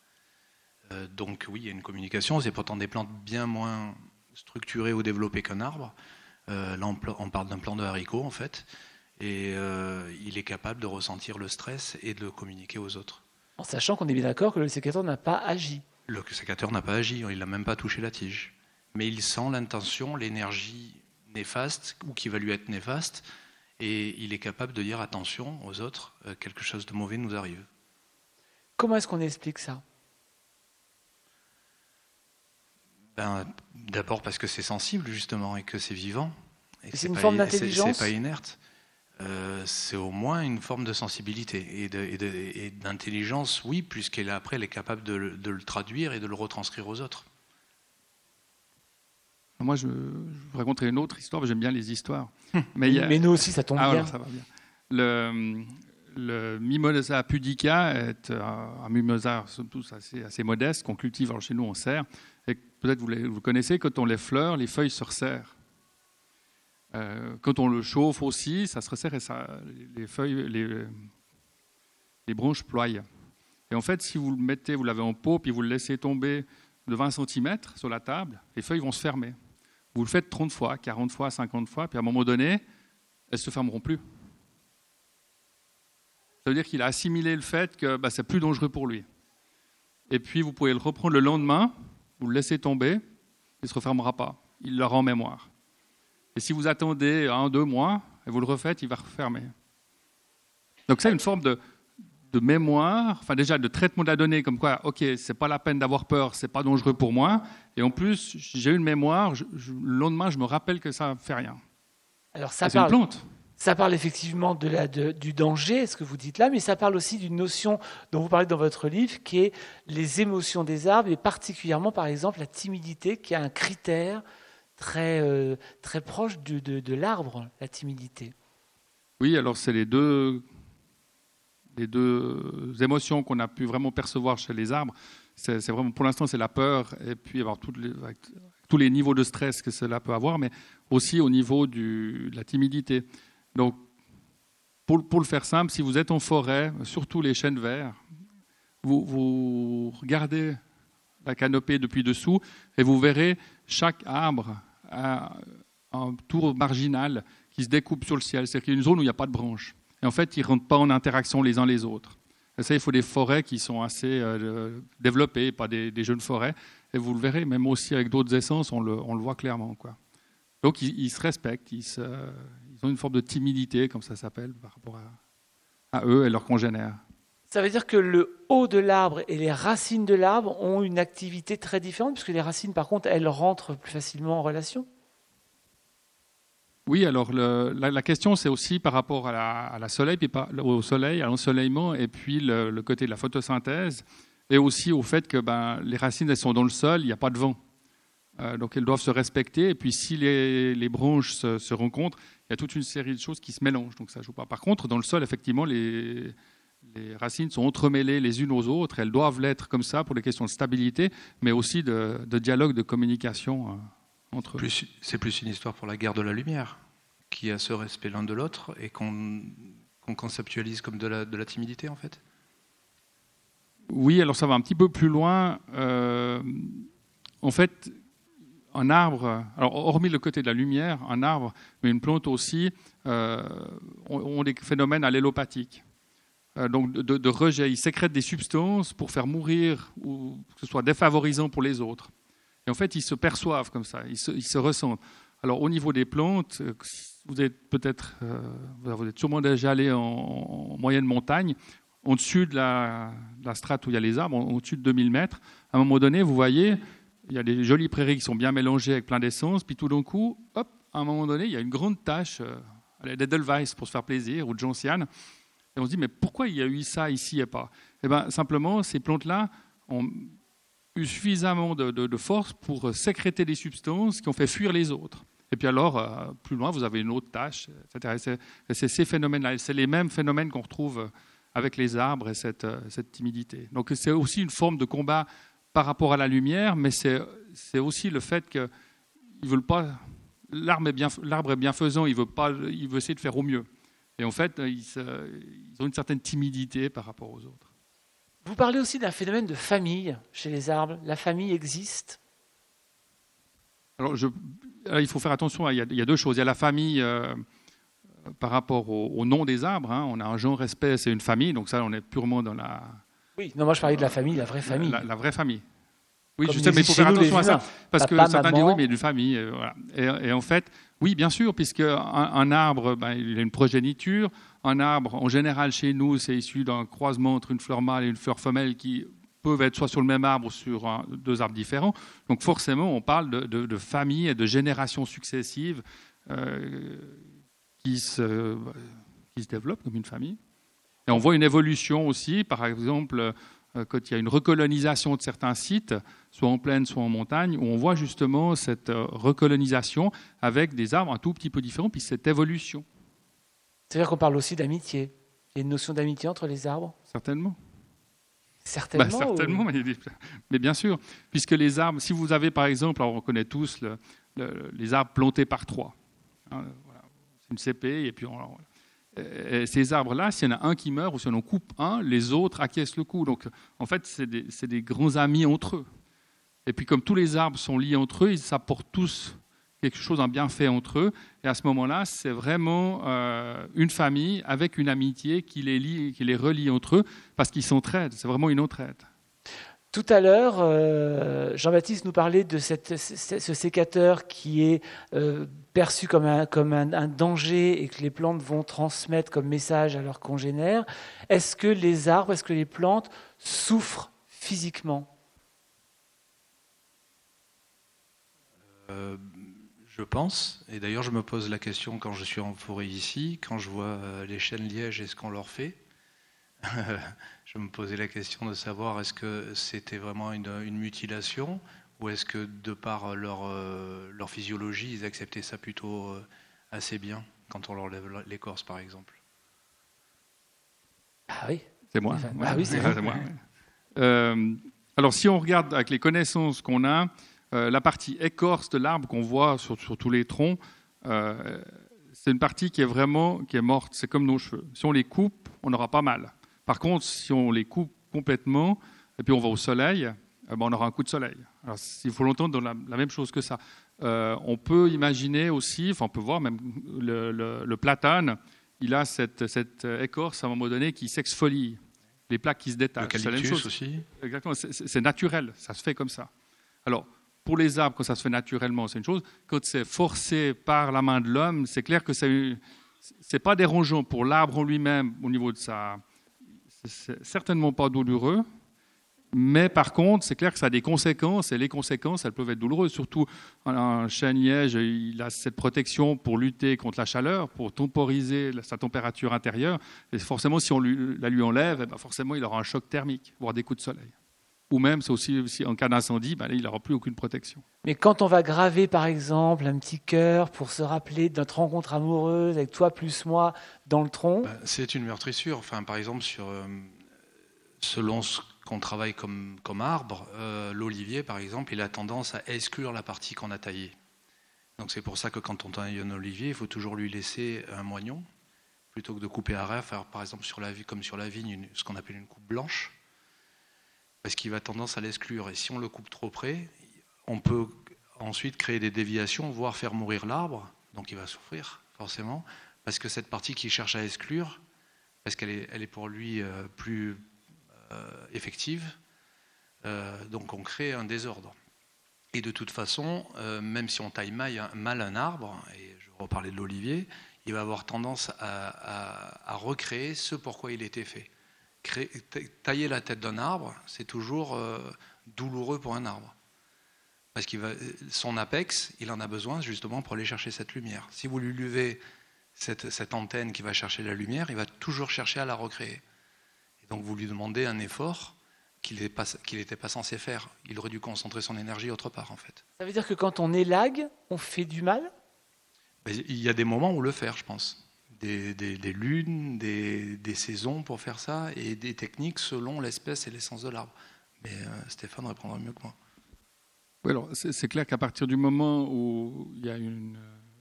Euh, donc oui, il y a une communication, c'est pourtant des plantes bien moins structurées ou développées qu'un arbre. Euh, là, on, parle d'un plant de haricot en fait, et il est capable de ressentir le stress et de le communiquer aux autres. En sachant qu'on est bien d'accord que le sécateur n'a pas agi. Le sécateur n'a pas agi, il n'a même pas touché la tige. Mais il sent l'intention, l'énergie néfaste ou qui va lui être néfaste, et il est capable de dire attention aux autres, euh, quelque chose de mauvais nous arrive. Comment est-ce qu'on explique ça? Ben, D'abord parce que c'est sensible justement et que c'est vivant. C'est une forme d'intelligence C'est pas inerte. Euh, c'est au moins une forme de sensibilité et d'intelligence, oui, puisqu'elle après elle est capable de le traduire et de le retranscrire aux autres. Moi, je, vous raconterai une autre histoire, j'aime bien les histoires. Mais, nous aussi, ça tombe ah, bien. ça va bien. Le, le Mimosa pudica est un mimosa tous assez, assez modeste qu'on cultive chez nous en serre. Et peut-être vous, vous connaissez, quand on les fleurs, les feuilles se resserrent. Euh, quand on le chauffe aussi, ça se resserre et ça, les feuilles, les, les branches ploient. Et en fait, si vous le mettez, vous l'avez en pot, puis vous le laissez tomber de 20 cm sur la table, les feuilles vont se fermer. Vous le faites 30 fois, 40 fois, 50 fois, puis à un moment donné, elles ne se fermeront plus. Ça veut dire qu'il a assimilé le fait que bah, c'est plus dangereux pour lui. Et puis vous pouvez le reprendre le lendemain, vous le laissez tomber, il ne se refermera pas. Il rend en mémoire. Et si vous attendez un, deux mois, et vous le refaites, il va refermer. Donc c'est une forme de, de mémoire, enfin déjà de traitement de la donnée, comme quoi, ok, c'est pas la peine d'avoir peur, c'est pas dangereux pour moi, et en plus j'ai une mémoire, je, le lendemain je me rappelle que ça fait rien. Alors ça une parle, plante. ça parle effectivement de la, de- du danger, ce que vous dites là, mais ça parle aussi d'une notion dont vous parlez dans votre livre, qui est les émotions des arbres, et particulièrement par exemple la timidité, qui est un critère très, euh, très proche de, de- de l'arbre, la timidité. Oui, alors c'est les deux, les deux émotions qu'on a pu vraiment percevoir chez les arbres. C'est vraiment, pour l'instant, c'est la peur et puis avoir tous les niveaux de stress que cela peut avoir, mais aussi au niveau de la timidité. Donc, pour, le faire simple, si vous êtes en forêt, surtout les chênes verts, vous, vous regardez la canopée depuis dessous et vous verrez chaque arbre a un tour marginal qui se découpe sur le ciel. C'est-à-dire qu'il y a une zone où il n'y a pas de branches. Et en fait, ils ne rentrent pas en interaction les uns les autres. Et ça, il faut des forêts qui sont assez euh, développées, pas des, jeunes forêts. Et vous le verrez, même aussi avec d'autres essences, on le, voit clairement. Quoi. Donc, ils, se respectent, ils, ont une forme de timidité, comme ça s'appelle, par rapport à eux et leurs congénères. Ça veut dire que le haut de l'arbre et les racines de l'arbre ont une activité très différente, puisque les racines, par contre, elles rentrent plus facilement en relation. Oui, alors la, question, c'est aussi par rapport à la, soleil, puis par- au soleil, à l'ensoleillement, et puis le, côté de la photosynthèse, et aussi au fait que ben, les racines, elles sont dans le sol, il n'y a pas de vent. Euh, donc elles doivent se respecter, et puis si les, branches se, rencontrent, il y a toute une série de choses qui se mélangent, donc ça joue pas. Par contre, dans le sol, effectivement, les, racines sont entremêlées les unes aux autres, elles doivent l'être comme ça pour des questions de stabilité, mais aussi de, de dialogue, de communication euh, entre C'est plus une histoire pour la guerre de la lumière, qui a ce respect l'un de l'autre et qu'on conceptualise comme de la, de la timidité en fait. Oui, alors ça va un petit peu plus loin. Euh, en fait, un arbre, alors hormis le côté de la lumière, un arbre, mais une plante aussi, euh, ont, ont des phénomènes allélopathiques. Euh, donc de, de rejet, ils sécrètent des substances pour faire mourir ou que ce soit défavorisant pour les autres. Et en fait, ils se perçoivent comme ça, ils se, ressentent. Alors au niveau des plantes, euh, vous êtes peut-être, euh, vous êtes sûrement déjà allé en, en moyenne montagne, au-dessus de la, de la strate où il y a les arbres, au- au-dessus de 2000 mètres, à un moment donné, vous voyez, il y a des jolies prairies qui sont bien mélangées avec plein d'essence, puis tout d'un coup, hop, à un moment donné, il y a une grande tache, euh, d'Edelweiss pour se faire plaisir, ou de gentiane, et on se dit, mais pourquoi il y a eu ça ici et pas? Eh bien, simplement, ces plantes-là ont eu suffisamment de, force pour sécréter des substances qui ont fait fuir les autres. Et puis alors, euh, plus loin, vous avez une autre tâche, etc. Et c'est- ces phénomènes-là, c'est les mêmes phénomènes qu'on retrouve euh, avec les arbres et cette, euh, cette timidité. Donc c'est aussi une forme de combat par rapport à la lumière, mais c'est aussi le fait qu'ils veulent pas... L'arbre est, bienfaisant, il veut, pas, il veut essayer de faire au mieux. Et en fait, ils ont une certaine timidité par rapport aux autres. Vous parlez aussi d'un phénomène de famille chez les arbres. La famille existe. Alors, je- alors, il faut faire attention, il y a, il y a deux choses. Il y a la famille euh, par rapport au, au nom des arbres. hein. On a un genre, espèce et une famille, donc ça, on est purement dans la, Oui, non, moi je parlais de la famille, la vraie famille. la, la vraie famille. Oui, Comme je sais, mais il faut faire attention à ça. Parce que certains disent oui, mais d'une famille. euh, voilà. et, et en fait, oui, bien sûr, puisque un, un arbre, ben, il a une progéniture. Un arbre, en général, chez nous, c'est issu d'un croisement entre une fleur mâle et une fleur femelle qui peuvent être soit sur le même arbre ou sur deux arbres différents. Donc forcément, on parle de, de, de familles et de générations successives euh, qui, se, qui se développent comme une famille. Et on voit une évolution aussi, par exemple, euh, quand il y a une recolonisation de certains sites, soit en plaine, soit en montagne, où on voit justement cette euh, recolonisation avec des arbres un tout petit peu différents, puis cette évolution, C'est-à-dire qu'on parle aussi d'amitié. Il y a une notion d'amitié entre les arbres certainement. Certainement. Bah, certainement, mais, mais bien sûr, puisque les arbres, si vous avez par exemple, alors on connaît tous le- le- les arbres plantés par trois, Hein, voilà. c'est une CP, et puis on- voilà. Et ces arbres-là, s'il y en a un qui meurt ou si on en coupe un, les autres acquiescent le coup. Donc en fait, c'est des, des grands amis entre eux. Et puis comme tous les arbres sont liés entre eux, ils apportent tous quelque chose, un bienfait entre eux. Et à ce moment-là, c'est vraiment euh, une famille avec une amitié qui les, lie, qui les relie entre eux parce qu'ils s'entraident. C'est vraiment une entraide. Tout à l'heure, euh, Jean-Baptiste nous parlait de cette, ce sécateur qui est euh, perçu comme, un, comme un, danger et que les plantes vont transmettre comme message à leurs congénères. Est-ce que les arbres, est-ce que les plantes souffrent physiquement? Euh, Je pense, et d'ailleurs je me pose la question quand je suis en forêt ici, quand je vois les chênes lièges et ce qu'on leur fait. je me posais la question de savoir est-ce que c'était vraiment une, mutilation ou est-ce que de par leur, euh, leur physiologie, ils acceptaient ça plutôt euh, assez bien quand on leur lève l'écorce, par exemple? Ah oui. C'est moi. Ah oui, c'est moi. Euh, alors, si on regarde avec les connaissances qu'on a, la partie écorce de l'arbre qu'on voit sur, sur, tous les troncs, c'est une partie qui est vraiment qui est morte. C'est comme nos cheveux. Si on les coupe, on aura pas mal. Par contre, si on les coupe complètement et puis on va au soleil, eh ben, on aura un coup de soleil. Alors, il faut l'entendre dans la, même chose que ça. Euh, on peut imaginer aussi, enfin, on peut voir même le, platane, il a cette, écorce à un moment donné qui s'exfolie, les plaques qui se détachent. C'est la même chose aussi. Exactement, c'est naturel, ça se fait comme ça. Alors, pour les arbres, quand ça se fait naturellement, c'est une chose. Quand c'est forcé par la main de l'homme, c'est clair que c'est n'est pas dérangeant pour l'arbre en lui-même au niveau de sa, c'est certainement pas douloureux, mais par contre, c'est clair que ça a des conséquences, et les conséquences, elles peuvent être douloureuses. Surtout, un chêne liège, il a cette protection pour lutter contre la chaleur, pour temporiser sa température intérieure. Et forcément, si on la lui enlève, eh ben, forcément, il aura un choc thermique, voire des coups de soleil ou même, c'est aussi, en cas d'incendie, ben il n'aura plus aucune protection. Mais quand on va graver, par exemple, un petit cœur pour se rappeler de notre rencontre amoureuse avec toi plus moi dans le tronc. Ben, c'est une meurtrissure. Enfin, par exemple, sur, euh, selon ce qu'on travaille comme, comme arbre, euh, l'olivier, par exemple, il a tendance à exclure la partie qu'on a taillée. Donc c'est pour ça que quand on taille un olivier, il faut toujours lui laisser un moignon, plutôt que de couper à faire par exemple sur la, comme sur la vigne, ce qu'on appelle une coupe blanche parce qu'il va tendance à l'exclure. Et si on le coupe trop près, on peut ensuite créer des déviations, voire faire mourir l'arbre, donc il va souffrir forcément, parce que cette partie qu'il cherche à exclure, parce qu'elle est, pour lui euh, plus euh, effective, euh, donc on crée un désordre. Et de toute façon, même si on taille mal un arbre, et je reparlais de l'olivier, il va avoir tendance à, à recréer ce pourquoi il était fait tailler la tête d'un arbre, c'est toujours euh, douloureux pour un arbre. Parce que son apex, il en a besoin justement pour aller chercher cette lumière. Si vous lui levez cette, antenne qui va chercher la lumière, il va toujours chercher à la recréer. Et donc vous lui demandez un effort qu'il n'était pas, censé faire. Il aurait dû concentrer son énergie autre part en fait. Ça veut dire que quand on élague, on fait du mal? Il y a des moments où le faire, je pense des, lunes, des, saisons pour faire ça, et des techniques selon l'espèce et l'essence de l'arbre. Mais euh, Stéphane répondra mieux que moi. Oui, alors c'est clair qu'à partir du moment où il y a une,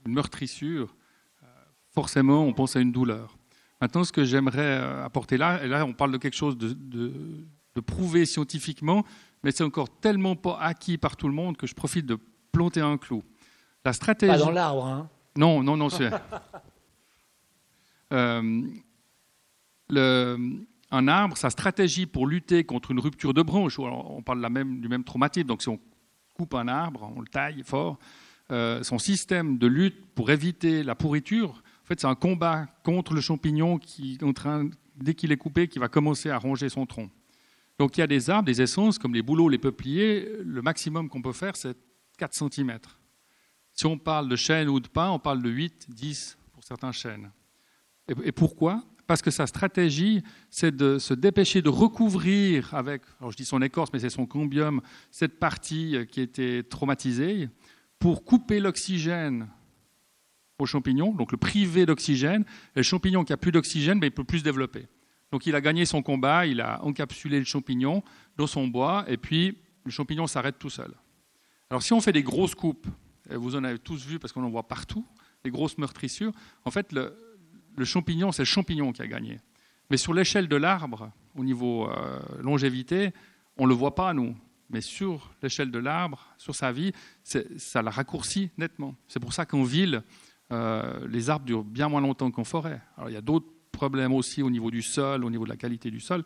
meurtrissure, euh, forcément on pense à une douleur. Maintenant, ce que j'aimerais euh, apporter là, et là on parle de quelque chose de, de, prouvé scientifiquement, mais c'est encore tellement pas acquis par tout le monde que je profite de planter un clou. La stratégie. Pas dans l'arbre, hein Non, non, non, Euh, un arbre, sa stratégie pour lutter contre une rupture de branche, on parle même, du même traumatisme, donc si on coupe un arbre, on le taille fort, euh, son système de lutte pour éviter la pourriture, en fait, c'est un combat contre le champignon qui, dès qu'il est coupé, qui va commencer à ronger son tronc. Donc il y a des arbres, des essences, comme les bouleaux, les peupliers, le maximum qu'on peut faire, c'est 4 cm. Si on parle de chêne ou de pin, on parle de 8, 10 pour certains chênes. Et pourquoi? Parce que sa stratégie, c'est de se dépêcher de recouvrir avec, alors je dis son écorce, mais c'est son combium, cette partie qui était traumatisée, pour couper l'oxygène au champignon, donc le priver d'oxygène. Et le champignon qui a plus d'oxygène, ben, il peut plus se développer. Donc il a gagné son combat, il a encapsulé le champignon dans son bois, et puis le champignon s'arrête tout seul. Alors si on fait des grosses coupes, et vous en avez tous vu parce qu'on en voit partout, des grosses meurtrissures, en fait le, le champignon, c'est le champignon qui a gagné. Mais sur l'échelle de l'arbre, au niveau euh, longévité, on ne le voit pas, nous. Mais sur l'échelle de l'arbre, sur sa vie, ça la raccourcit nettement. C'est pour ça qu'en ville, euh, les arbres durent bien moins longtemps qu'en forêt. Alors, il y a d'autres problèmes aussi au niveau du sol, au niveau de la qualité du sol.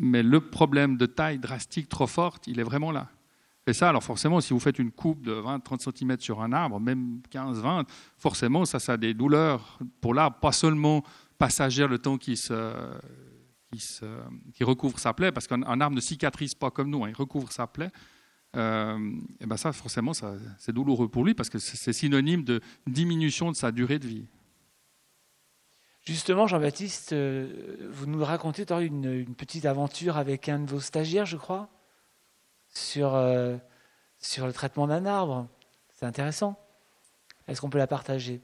mais le problème de taille drastique trop forte, il est vraiment là. Et ça, alors forcément, si vous faites une coupe de 20-30 cm sur un arbre, même 15-20, forcément, ça, ça a des douleurs pour l'arbre, pas seulement passagères le temps qui, recouvre sa plaie, parce qu'un arbre ne cicatrise pas comme nous, hein, il recouvre sa plaie. Euh, et ben ça, forcément, c'est douloureux pour lui parce que c'est synonyme de diminution de sa durée de vie. Justement, Jean-Baptiste, euh, vous nous racontez une, une petite aventure avec un de vos stagiaires, je crois? Sur, euh, sur le traitement d'un arbre. C'est intéressant. Est-ce qu'on peut la partager?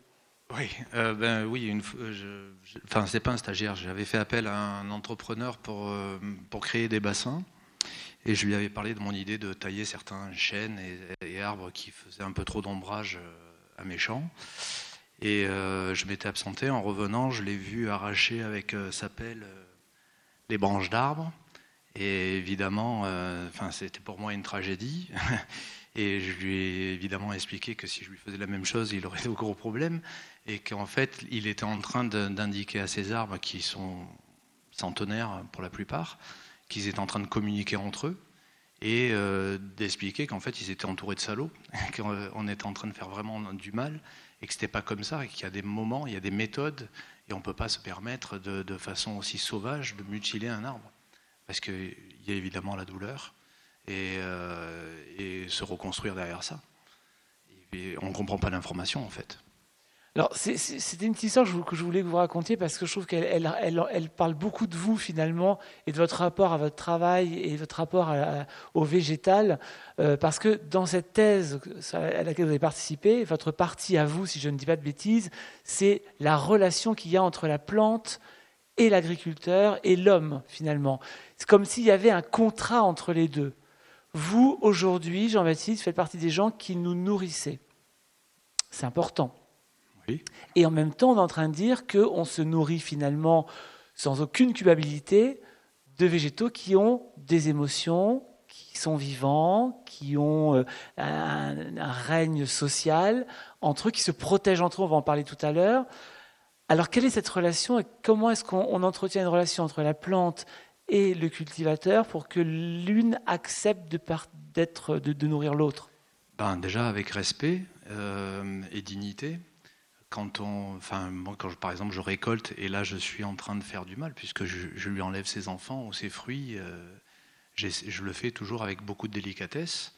Oui, euh, ben oui. Je, enfin, c'est pas un stagiaire. J'avais fait appel à un entrepreneur pour euh, pour créer des bassins, et je lui avais parlé de mon idée de tailler certains chênes et, arbres qui faisaient un peu trop d'ombrage à mes champs. Et je m'étais absenté. En revenant, je l'ai vu arracher avec sa pelle les branches d'arbres. Et évidemment, euh, c'était pour moi une tragédie. Et je lui ai évidemment expliqué que si je lui faisais la même chose, il aurait de gros problèmes. Et qu'en fait, il était en train d'indiquer à ces arbres, qui sont centenaires pour la plupart, qu'ils étaient en train de communiquer entre eux. Et euh, d'expliquer qu'en fait, ils étaient entourés de salauds, qu'on était en train de faire vraiment du mal, et que c'était pas comme ça, et qu'il y a des moments, il y a des méthodes, et on ne peut pas se permettre de façon aussi sauvage de mutiler un arbre parce qu'il y a évidemment la douleur, et, euh, se reconstruire derrière ça. on ne comprend pas l'information en fait. Alors, c'était une petite histoire que je voulais que vous racontiez parce que je trouve qu'elle elle, parle beaucoup de vous finalement et de votre rapport à votre travail et votre rapport au végétal. Euh, parce que dans cette thèse à laquelle vous avez participé, votre partie à vous, si je ne dis pas de bêtises, c'est la relation qu'il y a entre la plante et l'agriculteur et l'homme finalement. C'est comme s'il y avait un contrat entre les deux. Vous, aujourd'hui, Jean-Baptiste, faites partie des gens qui nous nourrissaient. C'est important. Et en même temps, on est en train de dire qu'on se nourrit finalement sans aucune culpabilité de végétaux qui ont des émotions, qui sont vivants, qui ont euh, un, un, règne social entre eux, qui se protègent entre eux, on va en parler tout à l'heure. Alors quelle est cette relation et comment est-ce qu'on entretient une relation entre la plante et le cultivateur pour que l'une accepte de, d'être, de, nourrir l'autre? Ben, Déjà avec respect euh, et dignité. Quand, on, enfin, moi, quand par exemple je récolte et là je suis en train de faire du mal puisque je, lui enlève ses enfants ou ses fruits, euh, je le fais toujours avec beaucoup de délicatesse.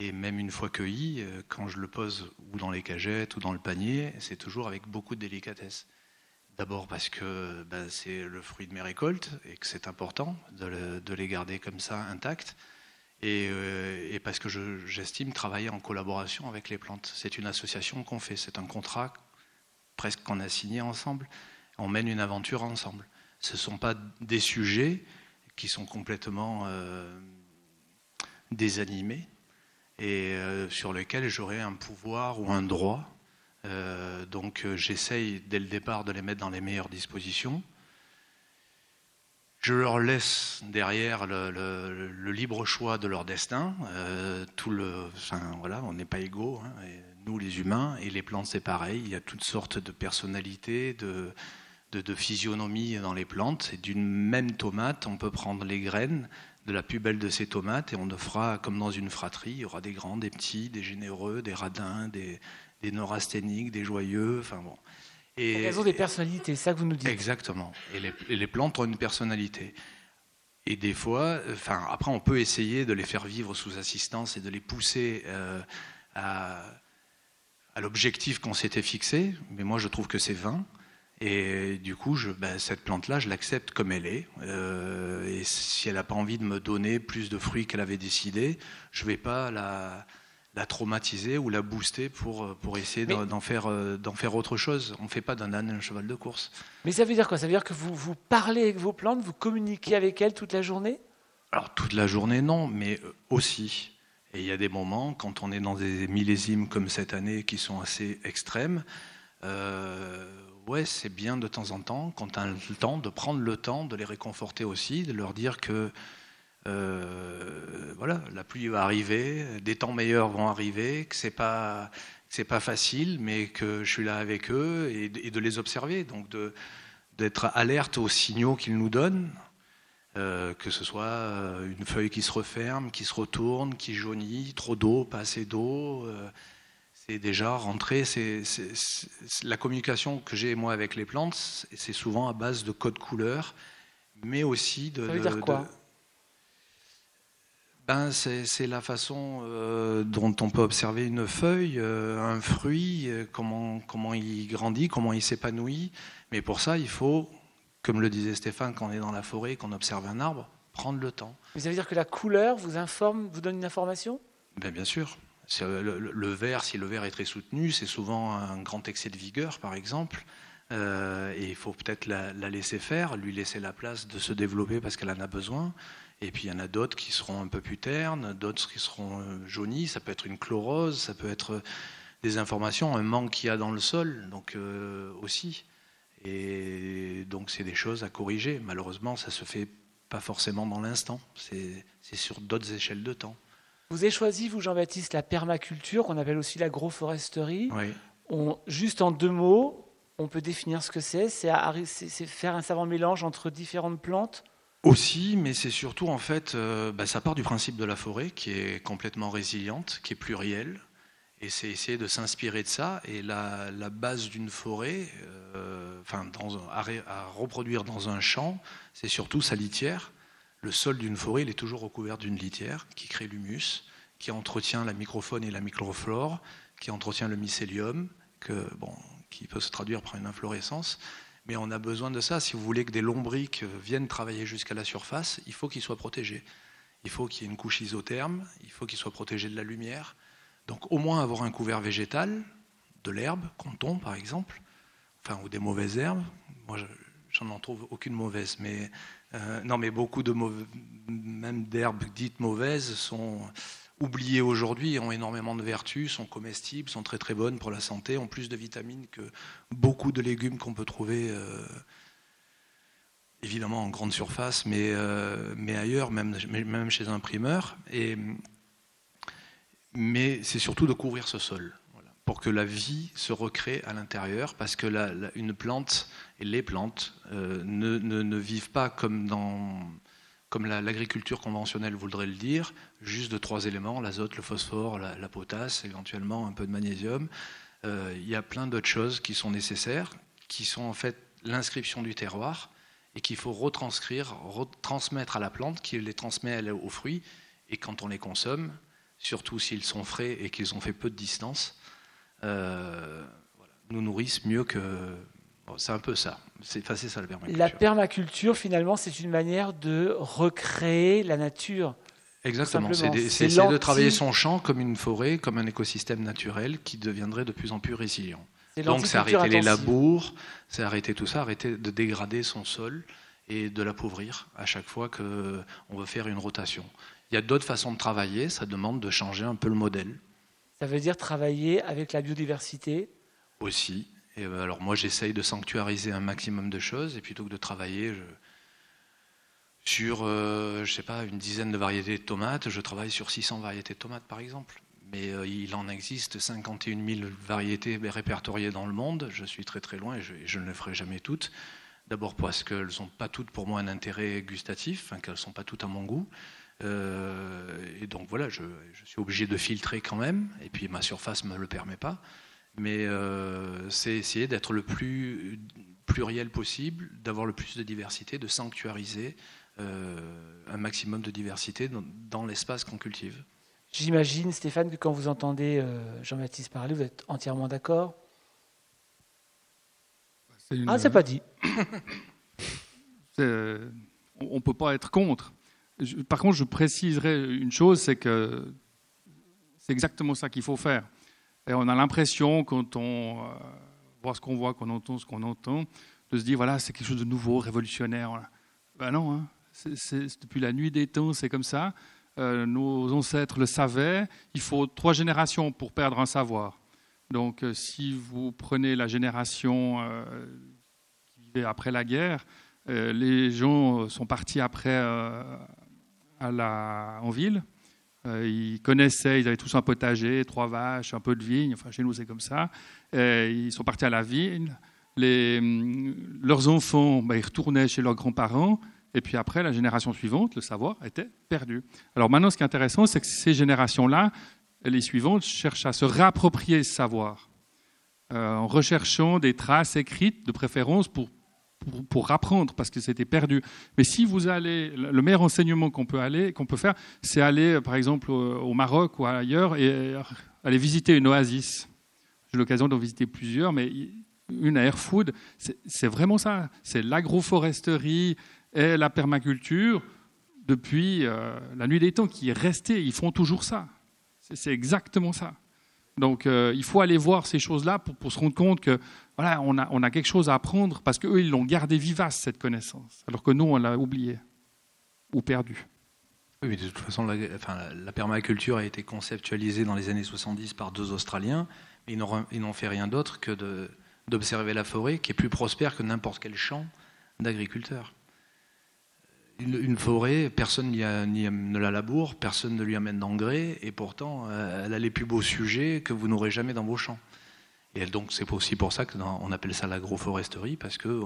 Et même une fois cueilli, euh, quand je le pose ou dans les cagettes ou dans le panier, c'est toujours avec beaucoup de délicatesse. D'abord parce que ben, c'est le fruit de mes récoltes et que c'est important de, les garder comme ça intacts. Et, euh, parce que j'estime travailler en collaboration avec les plantes. C'est une association qu'on fait, c'est un contrat presque qu'on a signé ensemble. On mène une aventure ensemble. Ce ne sont pas des sujets qui sont complètement euh, désanimés et euh, sur lesquels j'aurais un pouvoir ou un droit euh, donc euh, j'essaye dès le départ de les mettre dans les meilleures dispositions. Je leur laisse derrière le, libre choix de leur destin. Euh, tout le, voilà, on n'est pas égaux, hein, nous les humains, et les plantes c'est pareil. Il y a toutes sortes de personnalités, de, de, de physionomie dans les plantes. Et d'une même tomate, on peut prendre les graines de la plus belle de ces tomates et on le fera comme dans une fratrie. Il y aura des grands, des petits, des généreux, des radins, des, des neurasthéniques, des joyeux, enfin bon. Et, elles ont des personnalités, c'est ça que vous nous dites. Exactement. Et les, plantes ont une personnalité. Et des fois, enfin, après, on peut essayer de les faire vivre sous assistance et de les pousser euh, à, l'objectif qu'on s'était fixé. Mais moi, je trouve que c'est vain. Et du coup, je, ben, cette plante-là, je l'accepte comme elle est. Euh, et si elle n'a pas envie de me donner plus de fruits qu'elle avait décidé, je ne vais pas la, la traumatiser ou la booster pour, euh, pour essayer d'en faire, euh, d'en faire autre chose. On ne fait pas d'un âne un cheval de course. Mais ça veut dire quoi? Ça veut dire que vous, vous parlez avec vos plantes, vous communiquez avec elles toute la journée? Alors toute la journée, non, mais euh, aussi. Et il y a des moments, quand on est dans des millésimes comme cette année qui sont assez extrêmes, ouais, c'est bien de temps en temps, quand on a le temps, de prendre le temps de les réconforter aussi, de leur dire que euh, voilà, la pluie va arriver, des temps meilleurs vont arriver, que c'est pas c'est pas facile, mais que je suis là avec eux et, de les observer, donc d'être alerte aux signaux qu'ils nous donnent. Euh, que ce soit euh, une feuille qui se referme, qui se retourne, qui jaunit, trop d'eau, pas assez d'eau. Euh, c'est déjà rentré. C'est, la communication que j'ai moi avec les plantes, c'est souvent à base de codes couleurs, mais aussi de. Ça veut dire quoi? Ben, c'est, la façon dont on peut observer une feuille, un fruit, comment, comment il grandit, comment il s'épanouit. Mais pour ça, il faut comme le disait Stéphane, quand on est dans la forêt, qu'on observe un arbre, prendre le temps. Mais ça veut dire que la couleur vous informe, vous donne une information? Ben, Bien sûr. Le, le, vert, si le vert est très soutenu, c'est souvent un grand excès de vigueur, par exemple. Euh, et il faut peut-être la, laisser faire, lui laisser la place de se développer parce qu'elle en a besoin. Et puis il y en a d'autres qui seront un peu plus ternes, d'autres qui seront euh, jaunis. Ça peut être une chlorose, ça peut être des informations, un manque qu'il y a dans le sol, donc euh, aussi. Et donc, c'est des choses à corriger. Malheureusement, ça ne se fait pas forcément dans l'instant. C'est sur d'autres échelles de temps. Vous avez choisi, vous, Jean-Baptiste, la permaculture, qu'on appelle aussi l'agroforesterie. Oui. On, juste en deux mots, on peut définir ce que c'est. C'est faire un savant mélange entre différentes plantes aussi, mais c'est surtout en fait, euh, bah, ça part du principe de la forêt qui est complètement résiliente, qui est plurielle, et c'est essayer de s'inspirer de ça. Et la, base d'une forêt, euh, enfin, dans à, reproduire dans un champ, c'est surtout sa litière. Le sol d'une forêt, il est toujours recouvert d'une litière qui crée l'humus, qui entretient la microfaune et la microflore, qui entretient le mycélium, qui peut se traduire par une inflorescence. Mais on a besoin de ça. Si vous voulez que des lombriques viennent travailler jusqu'à la surface, il faut qu'ils soient protégés. Il faut qu'il y ait une couche isotherme, il faut qu'ils soient protégés de la lumière. Donc au moins avoir un couvert végétal, de l'herbe, canton par exemple, enfin ou des mauvaises herbes. Moi, j'en n'en trouve aucune mauvaise, mais euh, non, mais beaucoup de même d'herbes dites mauvaises sont oubliées aujourd'hui, ont énormément de vertus, sont comestibles, sont très très bonnes pour la santé, ont plus de vitamines que beaucoup de légumes qu'on peut trouver. Euh, évidemment en grande surface, mais, euh, mais ailleurs, même, même chez un primeur. Et mais c'est surtout de couvrir ce sol pour que la vie se recrée à l'intérieur, parce que la, une plante et les plantes euh, ne, ne, vivent pas comme dans comme l'agriculture conventionnelle voudrait le dire, juste de trois éléments, l'azote, le phosphore, la, potasse, éventuellement un peu de magnésium. Euh, il y a plein d'autres choses qui sont nécessaires, qui sont en fait l'inscription du terroir, et qu'il faut retranscrire, retransmettre à la plante, qui les transmet aux fruits, et quand on les consomme, surtout s'ils sont frais et qu'ils ont fait peu de distance, euh, nous nourrissent mieux que. C'est un peu ça. C'est ça la permaculture. La permaculture, finalement, c'est une manière de recréer la nature. Exactement. C'est de travailler son champ comme une forêt, comme un écosystème naturel qui deviendrait de plus en plus résilient. Donc, c'est arrêter les labours, c'est arrêter tout ça, arrêter de dégrader son sol et de l'appauvrir à chaque fois qu'on veut faire une rotation. Il y a d'autres façons de travailler, ça demande de changer un peu le modèle. Ça veut dire travailler avec la biodiversité Aussi. Euh, alors moi j'essaye de sanctuariser un maximum de choses et plutôt que de travailler sur, euh, je sais pas, une dizaine de variétés de tomates, je travaille sur 600 variétés de tomates par exemple. Mais euh, il en existe 51 000 variétés répertoriées dans le monde. Je suis très très loin et je, ne les ferai jamais toutes. D'abord parce qu'elles ne sont pas toutes pour moi un intérêt gustatif, qu'elles ne sont pas toutes à mon goût. Euh, et donc voilà, je, suis obligé de filtrer quand même, et puis ma surface ne me le permet pas. Mais euh, c'est essayer d'être le plus pluriel possible, d'avoir le plus de diversité, de sanctuariser euh, un maximum de diversité dans, l'espace qu'on cultive. J'imagine, Stéphane, que quand vous entendez Jean-Baptiste parler, vous êtes entièrement d'accord? Ah, c'est pas dit. on ne peut pas être contre par contre, je préciserai une chose, c'est que c'est exactement ça qu'il faut faire. Et on a l'impression, quand on euh, voit ce qu'on voit, qu'on entend ce qu'on entend, de se dire, voilà, c'est quelque chose de nouveau, révolutionnaire. Ben non, hein. depuis la nuit des temps, c'est comme ça. Euh, nos ancêtres le savaient. Il faut trois générations pour perdre un savoir. Donc, euh, si vous prenez la génération qui vivait après la guerre, les gens sont partis après à la, en ville. Euh, ils connaissaient, ils avaient tous un potager, trois vaches, un peu de vigne. Enfin, chez nous, c'est comme ça. ils sont partis à la ville. Les, leurs enfants, bah, ils retournaient chez leurs grands-parents. et puis après, la génération suivante, le savoir était perdu. Alors maintenant, ce qui est intéressant, c'est que ces générations-là, les suivantes, cherchent à se réapproprier ce savoir, euh, en recherchant des traces écrites, de préférence, pour, pour, apprendre, parce que c'était perdu. Mais si vous allez, le meilleur enseignement qu'on peut, aller, qu'on peut faire, c'est aller, par exemple, au, Maroc ou ailleurs, et aller visiter une oasis. J'ai l'occasion d'en visiter plusieurs, mais une à Airfood, c'est vraiment ça. C'est l'agroforesterie et la permaculture depuis euh, la nuit des temps qui est restée. Ils font toujours ça. C'est exactement ça. Donc euh, il faut aller voir ces choses-là pour, se rendre compte que voilà, on a, quelque chose à apprendre parce qu'eux, ils l'ont gardé vivace, cette connaissance, alors que nous, on l'a oublié ou perdu. Oui, de toute façon, la, la, permaculture a été conceptualisée dans les années 70 par deux Australiens. Ils n'ont fait rien d'autre que d'observer la forêt, qui est plus prospère que n'importe quel champ d'agriculteurs. Une, forêt, personne ne la laboure, personne ne lui amène d'engrais, et pourtant, euh, elle a les plus beaux sujets que vous n'aurez jamais dans vos champs. Et donc, c'est aussi pour ça qu'on appelle ça l'agroforesterie, parce que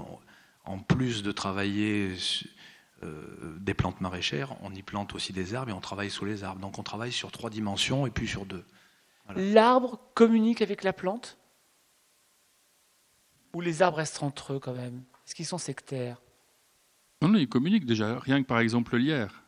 en plus de travailler euh, des plantes maraîchères, on y plante aussi des arbres et on travaille sous les arbres. Donc, on travaille sur trois dimensions et puis sur deux. L'arbre communique avec la plante? Ou les arbres restent entre eux quand même? Est-ce qu'ils sont sectaires? Non, non, ils communiquent déjà. Rien que par exemple le lierre.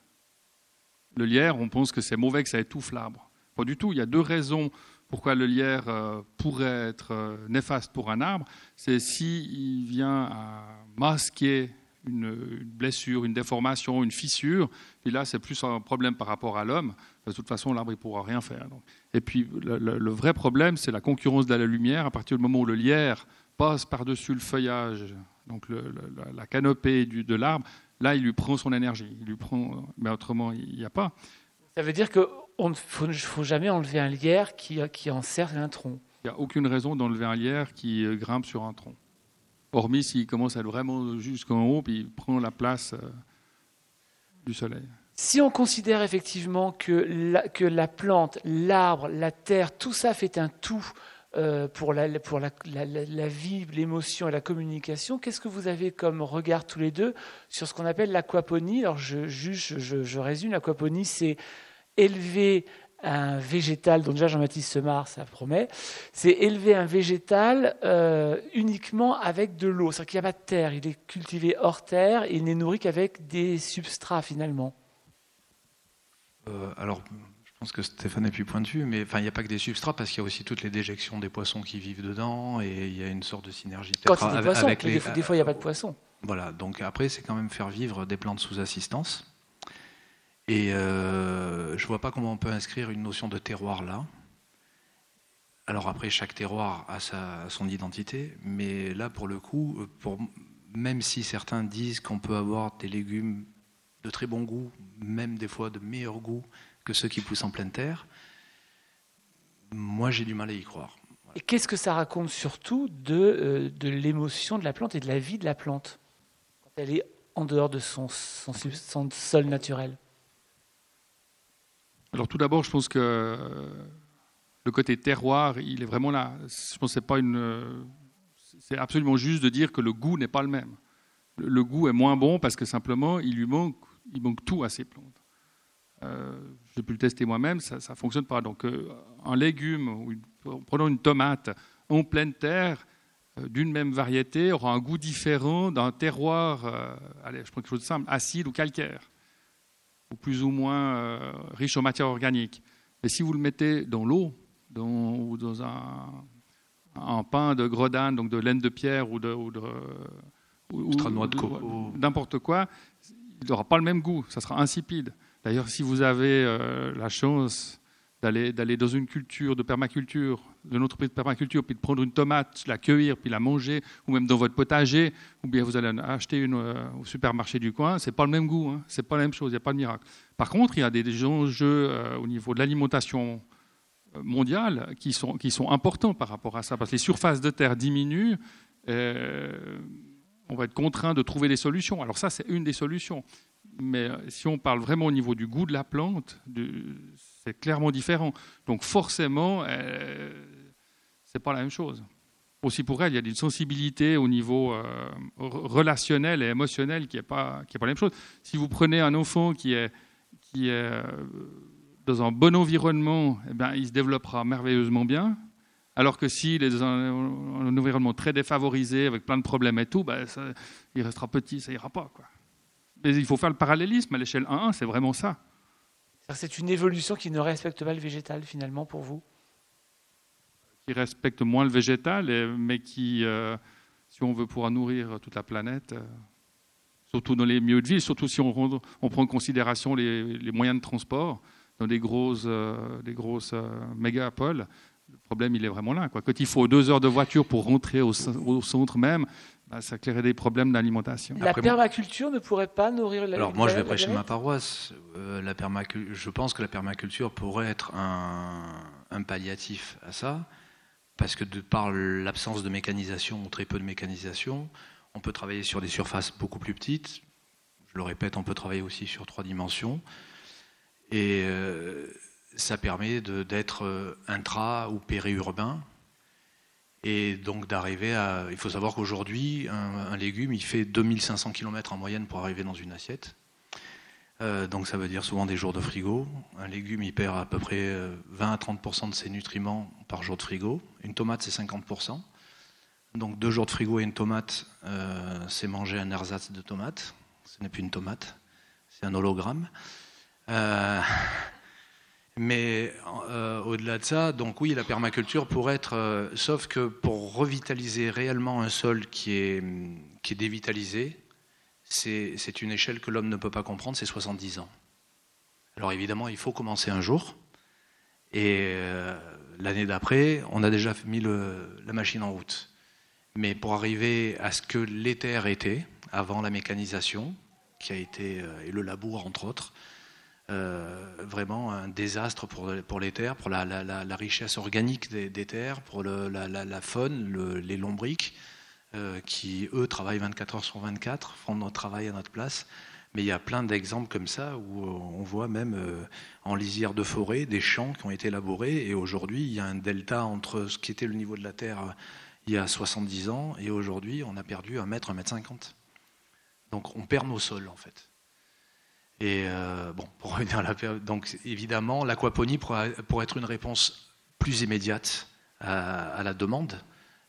Le lierre, on pense que c'est mauvais, que ça étouffe l'arbre. Pas du tout. Il y a deux raisons pourquoi le lierre euh, pourrait être euh, néfaste pour un arbre. C'est s'il vient à masquer une, blessure, une déformation, une fissure. Puis là, c'est plus un problème par rapport à l'homme. De toute façon, l'arbre ne pourra rien faire. Et puis, le vrai problème, c'est la concurrence de la lumière. À partir du moment où le lierre passe par-dessus le feuillage donc la, canopée du, de l'arbre, là, il lui prend son énergie. Il lui prend, mais autrement, il n'y a pas. Ça veut dire qu'il ne faut, jamais enlever un lierre qui, qui encercle un tronc. Il n'y a aucune raison d'enlever un lierre qui euh, grimpe sur un tronc. Hormis s'il commence à être vraiment jusqu'en haut, puis il prend la place euh, du soleil. Si on considère effectivement que la, que la plante, l'arbre, la terre, tout ça fait un tout euh, pour, la, vie, l'émotion et la communication. Qu'est-ce que vous avez comme regard tous les deux sur ce qu'on appelle l'aquaponie? Alors, je, juge, je, résume, l'aquaponie, c'est élever un végétal, dont déjà Jean-Baptiste Semar, ça promet, c'est élever un végétal euh, uniquement avec de l'eau. C'est-à-dire qu'il n'y a pas de terre, il est cultivé hors terre et il n'est nourri qu'avec des substrats finalement. Euh, alors, pense que Stéphane est plus pointu, mais enfin, il n'y a pas que des substrats, parce qu'il y a aussi toutes les déjections des poissons qui vivent dedans, et il y a une sorte de synergie. Quand des poissons, avec les... des fois, il n'y a pas de poissons. Voilà, donc après, c'est quand même faire vivre des plantes sous assistance. Et euh, je ne vois pas comment on peut inscrire une notion de terroir là. Alors après, chaque terroir a, sa, son identité, mais là, pour le coup, pour, même si certains disent qu'on peut avoir des légumes de très bon goût, même des fois de meilleur goût, que ceux qui poussent en pleine terre. Moi, j'ai du mal à y croire. Et qu'est-ce que ça raconte surtout de, euh, de l'émotion de la plante et de la vie de la plante quand elle est en dehors de son, son, sol naturel? Alors tout d'abord, je pense que le côté terroir, il est vraiment là. Je pense que c'est pas une, c'est absolument juste de dire que le goût n'est pas le même. Le goût est moins bon parce que simplement il lui manque, il manque tout à ces plantes. Euh, j'ai pu le tester moi-même, ça ne fonctionne pas. Donc, euh, un légume, prenons une tomate en pleine terre, euh, d'une même variété, aura un goût différent d'un terroir, allez, je prends quelque chose de simple, acide ou calcaire, ou plus ou moins riche en matière organique. Et si vous le mettez dans l'eau, dans, ou dans un, pain de gredane, donc de laine de pierre ou de, ou de n'importe quoi, il n'aura pas le même goût, ça sera insipide. D'ailleurs, si vous avez euh, la chance d'aller, dans une culture de permaculture, de notre entreprise de permaculture, puis de prendre une tomate, la cueillir, puis la manger, ou même dans votre potager, ou bien vous allez acheter une euh, au supermarché du coin, c'est pas le même goût, hein, c'est pas la même chose, il n'y a pas de miracle. Par contre, il y a des, enjeux euh, au niveau de l'alimentation mondiale qui sont importants par rapport à ça, parce que les surfaces de terre diminuent. on va être contraint de trouver des solutions. Alors ça, c'est une des solutions mais euh, si on parle vraiment au niveau du goût de la plante, c'est clairement différent. Donc forcément, euh, c'est pas la même chose. aussi pour elle, il y a une sensibilité au niveau euh, relationnel et émotionnel qui n'est pas, pas la même chose. Si vous prenez un enfant qui est, qui est euh, dans un bon environnement, eh bien, il se développera merveilleusement bien. Alors que s'il est dans un, environnement très défavorisé, avec plein de problèmes et tout, ben, il restera petit, ça ira pas. Quoi. Mais il faut faire le parallélisme à l'échelle 1-1, c'est vraiment ça. C'est une évolution qui ne respecte pas le végétal finalement pour vous? Qui respecte moins le végétal, mais qui, euh, si on veut pouvoir nourrir toute la planète, euh, surtout dans les milieux de ville, surtout si on, on prend en considération les, moyens de transport dans des grosses, euh, des grosses mégapoles, le problème il est vraiment là. Quoi. Quand il faut deux heures de voiture pour rentrer au, centre même, ça créerait des problèmes d'alimentation. La permaculture ne pourrait pas nourrir la Alors moi je vais prêcher ma paroisse. la je pense que la permaculture pourrait être un, un palliatif à ça parce que de par l'absence de mécanisation ou très peu de mécanisation, on peut travailler sur des surfaces beaucoup plus petites. Je le répète, on peut travailler aussi sur trois dimensions. Et euh, ça permet d'être euh, intra ou périurbain. Et donc d'arriver à... Il faut savoir qu'aujourd'hui, un, légume, il fait 2500 km en moyenne pour arriver dans une assiette. Euh, donc ça veut dire souvent des jours de frigo. Un légume, il perd à peu près 20 euh, à 30% de ses nutriments par jour de frigo. Une tomate, c'est 50%. Donc deux jours de frigo et une tomate, euh, c'est manger un ersatz de tomate. Ce n'est plus une tomate, c'est un hologramme. Mais au-delà de ça, donc oui, la permaculture pourrait être, sauf que pour revitaliser réellement un sol qui est, qui est dévitalisé, c'est une échelle que l'homme ne peut pas comprendre, c'est 70 ans. Alors évidemment, il faut commencer un jour. Et euh, l'année d'après, on a déjà mis la machine en route. Mais pour arriver à ce que les terres étaient, avant la mécanisation, qui a été, euh, et le labour entre autres, euh, vraiment un désastre pour, les terres, pour la, richesse organique des, terres, pour la, faune, les lombriques, euh, qui, eux, travaillent 24 heures sur 24, font notre travail à notre place. Mais il y a plein d'exemples comme ça où on voit même euh, en lisière de forêt des champs qui ont été labourés. Et aujourd'hui, il y a un delta entre ce qui était le niveau de la terre euh, il y a 70 ans et aujourd'hui, on a perdu un mètre, un mètre cinquante. Donc on perd nos sols en fait. Et bon, pour revenir à la donc évidemment, l'aquaponie pourrait, être une réponse plus immédiate à la demande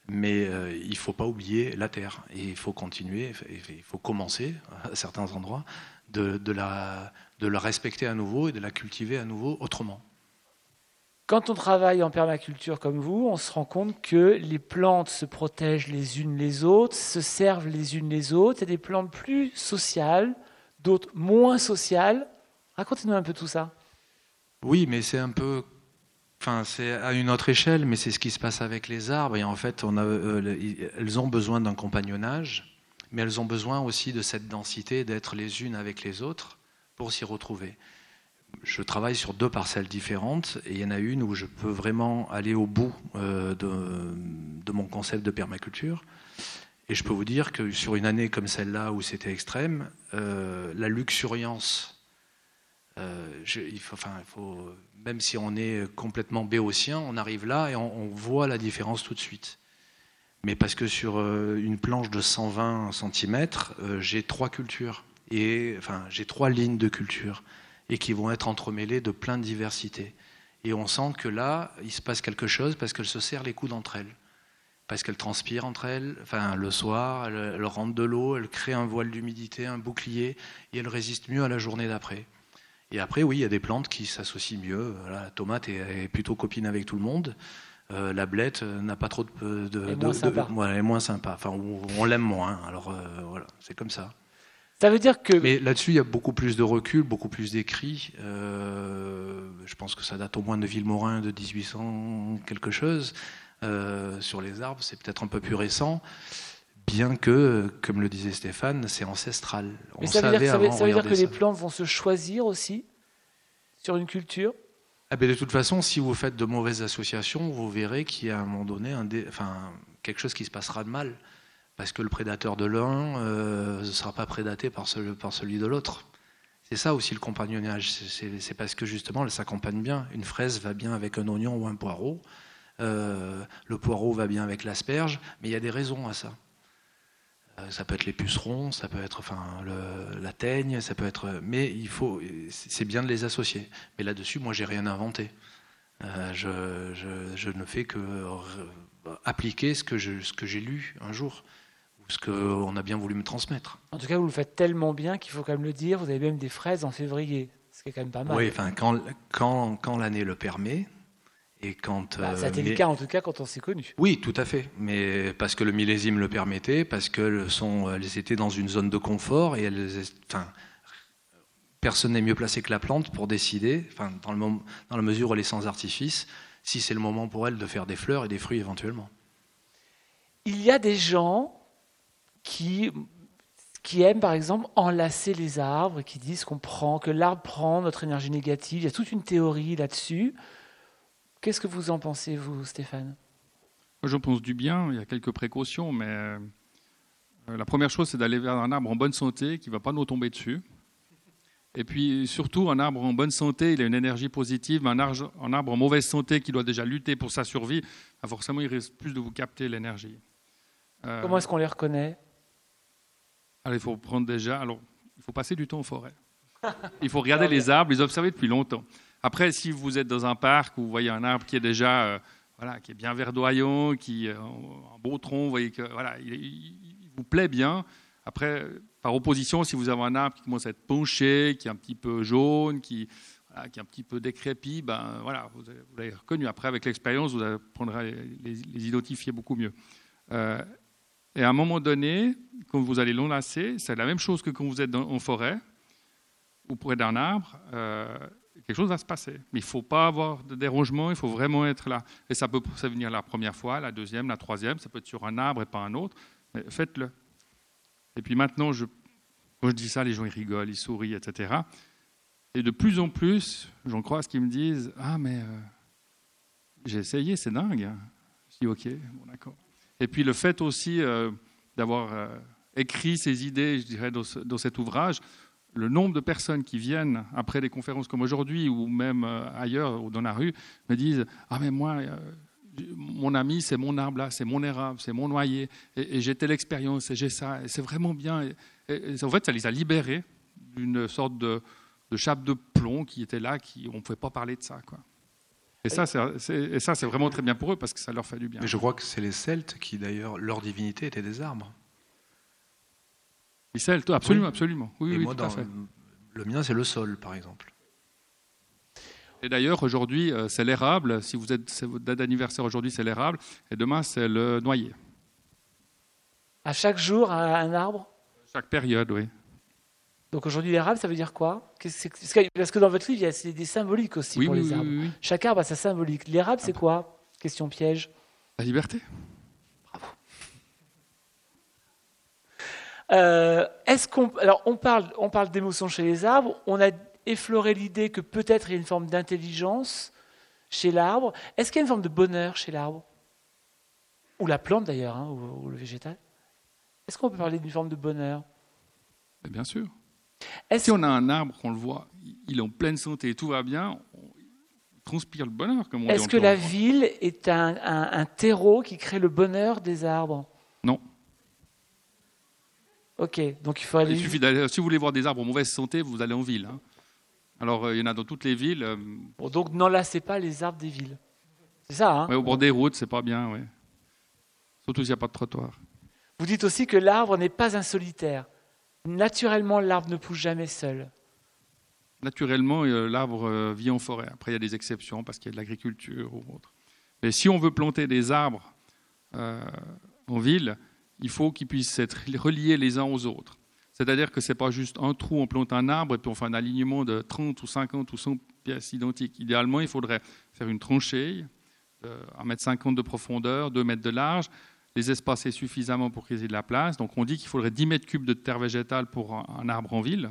mais euh, il ne faut pas oublier la terre. Et il faut continuer, il faut commencer à certains endroits de, la, respecter à nouveau et de la cultiver à nouveau autrement. Quand on travaille en permaculture comme vous, on se rend compte que les plantes se protègent les unes les autres, se servent les unes les autres. A des plantes plus sociales, d'autres moins sociales. Racontez-nous un peu tout ça. Oui, mais c'est un peu Enfin, c'est à une autre échelle, mais c'est ce qui se passe avec les arbres. Et en fait, euh, elles ont besoin d'un compagnonnage, mais elles ont besoin aussi de cette densité, d'être les unes avec les autres pour s'y retrouver. Je travaille sur deux parcelles différentes, et il y en a une où je peux vraiment aller au bout euh, de, mon concept de permaculture. Et je peux vous dire que sur une année comme celle-là où c'était extrême, euh, la luxuriance faut, même si on est complètement béotien, on arrive là et on, voit la différence tout de suite. Mais parce que sur euh, une planche de 120 cm, euh, j'ai trois cultures, et, enfin, j'ai trois lignes de culture, et qui vont être entremêlées de plein de diversités. Et on sent que là, il se passe quelque chose parce qu'elles se serrent les coudes entre elles. Parce qu'elles transpirent entre elles, enfin, le soir, elles, elles rentrent de l'eau, elles créent un voile d'humidité, un bouclier, et elles résistent mieux à la journée d'après. Et après, oui, il y a des plantes qui s'associent mieux. la tomate est, plutôt copine avec tout le monde. Euh, la blette euh, n'a pas trop de. de, elle, est moins sympa. elle est moins sympa. Enfin, on, l'aime moins. Alors euh, voilà, c'est comme ça. Ça veut dire que. Mais là-dessus, il y a beaucoup plus de recul, beaucoup plus d'écrits. je pense que ça date au moins de Villemorin de 1800 quelque chose. Sur les arbres, c'est peut-être un peu plus récent bien que, comme le disait Stéphane, c'est ancestral. Mais ça veut dire, que les plantes vont se choisir aussi sur une culture ah ben de toute façon, si vous faites de mauvaises associations, vous verrez qu'il y a à un moment donné un enfin, quelque chose qui se passera de mal. Parce que le prédateur de l'un euh, ne sera pas prédaté par, par celui de l'autre. C'est ça aussi le compagnonnage. C'est parce que justement, elle s'accompagne bien. Une fraise va bien avec un oignon ou un poireau. Euh, le poireau va bien avec l'asperge, mais il y a des raisons à ça. Euh, ça peut être les pucerons, ça peut être enfin, le, la teigne, ça peut être. Mais il faut, c'est bien de les associer. Mais là-dessus, moi, j'ai rien inventé. Euh, je, je, je, ne fais que appliquer ce que, ce j'ai lu un jour, ou ce qu'on a bien voulu me transmettre. En tout cas, vous le faites tellement bien qu'il faut quand même le dire. Vous avez même des fraises en février, ce qui est quand même pas mal. Oui, enfin, quand, quand, quand l'année le permet, et quand, bah, ça a été le cas en tout cas quand on s'est connu. Oui, tout à fait. Mais parce que le millésime le permettait, parce qu'elles sont, elles étaient dans une zone de confort et elles, enfin, personne n'est mieux placé que la plante pour décider, enfin, dans, le moment, dans la mesure où elle est sans artifice, si c'est le moment pour elle de faire des fleurs et des fruits éventuellement. Il y a des gens qui, qui aiment par exemple enlacer les arbres, qui disent qu'on prend, que l'arbre prend notre énergie négative. Il y a toute une théorie là-dessus. Qu'est-ce que vous en pensez, vous, Stéphane? Moi, j'en pense du bien. Il y a quelques précautions, mais euh, la première chose, c'est d'aller vers un arbre en bonne santé qui ne va pas nous tomber dessus. Et puis surtout, un arbre en bonne santé, il a une énergie positive. Un arbre, un arbre en mauvaise santé qui doit déjà lutter pour sa survie, bah, forcément, il risque plus de vous capter l'énergie. Euh, Comment est-ce qu'on les reconnaît? Alors, Il faut prendre déjà. Alors, il faut passer du temps en forêt. Il faut regarder les arbres, les observer depuis longtemps. Après, si vous êtes dans un parc où vous voyez un arbre qui est déjà euh, voilà, qui est bien verdoyant, qui a un beau tronc, vous voyez que voilà, il, vous plaît bien. Après, par opposition, si vous avez un arbre qui commence à être penché, qui est un petit peu jaune, qui, est un petit peu décrépit, ben voilà, vous, l'avez reconnu. Après, avec l'expérience, vous apprendrez à les, identifier beaucoup mieux. Euh, et à un moment donné, quand vous allez l'enlacer, c'est la même chose que quand vous êtes en forêt ou près d'un arbre. Euh, quelque chose va se passer. Mais il ne faut pas avoir de dérangement, il faut vraiment être là. Et ça peut venir la première fois, la deuxième, la troisième, ça peut être sur un arbre et pas un autre. Faites-le. Et puis maintenant, je, quand je dis ça, les gens ils rigolent, ils sourient, etc. Et de plus en plus, j'en crois à ce qu'ils me disent Ah, mais euh, j'ai essayé, c'est dingue. Je dis Ok, bon, d'accord. Et puis le fait aussi euh, d'avoir euh, écrit ces idées, je dirais, dans cet ouvrage, le nombre de personnes qui viennent après des conférences comme aujourd'hui ou même euh, ailleurs ou dans la rue me disent Ah, mais moi, euh, mon ami, c'est mon arbre là, c'est mon érable, c'est mon noyer, et, j'ai telle expérience, et j'ai ça, et c'est vraiment bien. Et, en fait, ça les a libérés d'une sorte de, chape de plomb qui était là, qui, on ne pouvait pas parler de ça. Quoi. Et ça, c'est vraiment très bien pour eux parce que ça leur fait du bien. Mais je crois que c'est les Celtes qui, d'ailleurs, leur divinité était des arbres absolument, absolument. Oui, moi, Le mien, c'est le sol, par exemple. Et d'ailleurs, aujourd'hui, euh, c'est l'érable. Si vous êtes, votre date d'anniversaire aujourd'hui, c'est l'érable. Et demain, c'est le noyer. À chaque jour, un arbre? Chaque période, oui. Donc aujourd'hui, l'érable, ça veut dire quoi? Parce que dans votre livre, il y a des symboliques aussi pour les arbres. Chaque arbre a sa symbolique. L'érable, c'est quoi? Question piège. La liberté. Euh, est-ce qu'on, alors on parle, on parle d'émotion chez les arbres. On a effleuré l'idée que peut-être il y a une forme d'intelligence chez l'arbre. Est-ce qu'il y a une forme de bonheur chez l'arbre? Ou la plante d'ailleurs, hein, ou, le végétal Est-ce qu'on peut parler d'une forme de bonheur? Bien sûr. Si on a un arbre, qu'on le voit, il est en pleine santé, tout va bien, on transpire le bonheur. Comme on Est-ce que la ville est un terreau qui crée le bonheur des arbres? Ok, donc il faut aller. Il suffit d'aller. Si vous voulez voir des arbres en mauvaise santé, vous allez en ville. Hein. Alors, euh, il y en a dans toutes les villes. Euh, bon, donc n'enlacez pas les arbres des villes. C'est ça, hein Au bord des routes, c'est pas bien, oui. Surtout s'il n'y a pas de trottoir. Vous dites aussi que l'arbre n'est pas un solitaire. Naturellement, l'arbre ne pousse jamais seul. Naturellement, euh, l'arbre vit en forêt. Après, il y a des exceptions parce qu'il y a de l'agriculture ou autre. Mais si on veut planter des arbres en ville, il faut qu'ils puissent être reliés les uns aux autres. C'est-à-dire que ce n'est pas juste un trou, on plante un arbre et puis on fait un alignement de 30 ou 50 ou 100 pièces identiques. Idéalement, il faudrait faire une tranchée de 1,50 m de profondeur, 2 mètres de large, les espacer suffisamment pour qu'ils aient de la place. Donc on dit qu'il faudrait 10 mètres cubes de terre végétale pour un arbre en ville.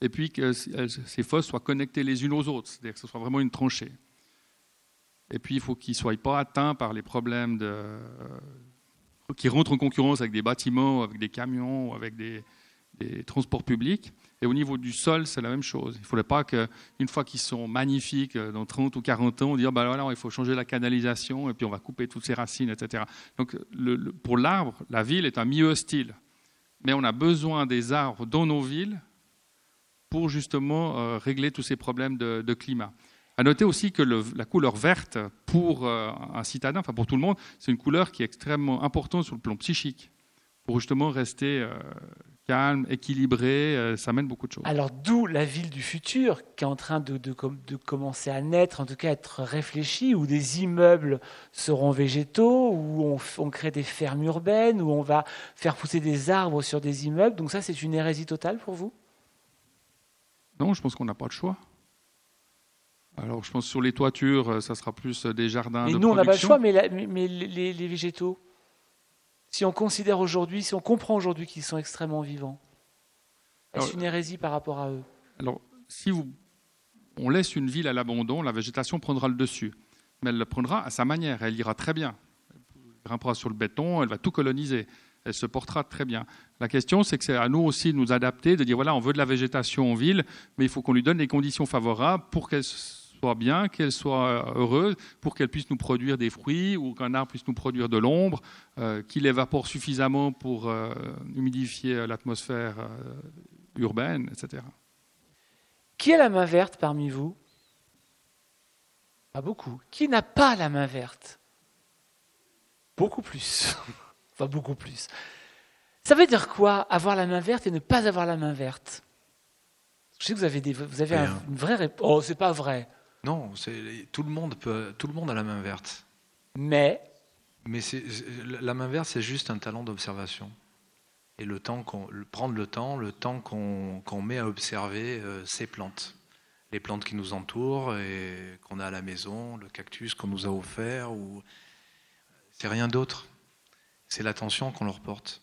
Et puis que ces fosses soient connectées les unes aux autres, c'est-à-dire que ce soit vraiment une tranchée. Et puis il faut qu'ils ne soient pas atteints par les problèmes de, qui rentrent en concurrence avec des bâtiments, avec des camions, avec des, transports publics. Et au niveau du sol, c'est la même chose. Il ne faudrait pas qu'une fois qu'ils sont magnifiques, euh, dans 30 ou 40 ans, on dise bah voilà, il faut changer la canalisation et puis on va couper toutes ces racines, etc. Donc pour l'arbre, la ville est un milieu hostile. Mais on a besoin des arbres dans nos villes pour justement euh, régler tous ces problèmes de, climat. À noter aussi que la couleur verte, pour euh, un citadin, enfin pour tout le monde, c'est une couleur qui est extrêmement importante sur le plan psychique, pour justement rester calme, équilibré, euh, ça mène beaucoup de choses. Alors d'où la ville du futur qui est en train de, de, commencer à naître, en tout cas être réfléchie, où des immeubles seront végétaux, où on, on, crée des fermes urbaines, où on va faire pousser des arbres sur des immeubles. Donc ça, c'est une hérésie totale pour vous? Non, je pense qu'on n'a pas de choix. Alors je pense sur les toitures, euh, ça sera plus des jardins. Mais de nous, on n'a pas le choix, mais, mais, les, les végétaux si on considère aujourd'hui, si on comprend aujourd'hui qu'ils sont extrêmement vivants Est-ce une hérésie par rapport à eux? Alors, si vous, on laisse une ville à l'abandon, la végétation prendra le dessus. Mais elle le prendra à sa manière, elle ira très bien. Elle grimpera sur le béton, elle va tout coloniser. Elle se portera très bien. La question, c'est que c'est à nous aussi de nous adapter, de dire voilà, on veut de la végétation en ville, mais il faut qu'on lui donne les conditions favorables pour qu'elle soit bien, qu'elle soit heureuse, pour qu'elle puisse nous produire des fruits ou qu'un arbre puisse nous produire de l'ombre, euh, qu'il évapore suffisamment pour euh, humidifier l'atmosphère euh, urbaine, etc. Qui a la main verte parmi vous? Pas beaucoup. Qui n'a pas la main verte? Beaucoup plus. enfin, beaucoup plus. Ça veut dire quoi, avoir la main verte et ne pas avoir la main verte? Je sais que vous avez, des, vous avez une vraie réponse. Oh, c'est pas vrai. Non, tout le monde peut, tout le monde a la main verte. Mais. Mais la main verte, c'est juste un talent d'observation. Et le temps qu'on, prendre le temps, le temps qu'on met à observer euh, ces plantes, les plantes qui nous entourent et qu'on a à la maison, le cactus qu'on nous a offert, ou c'est rien d'autre. C'est l'attention qu'on leur porte.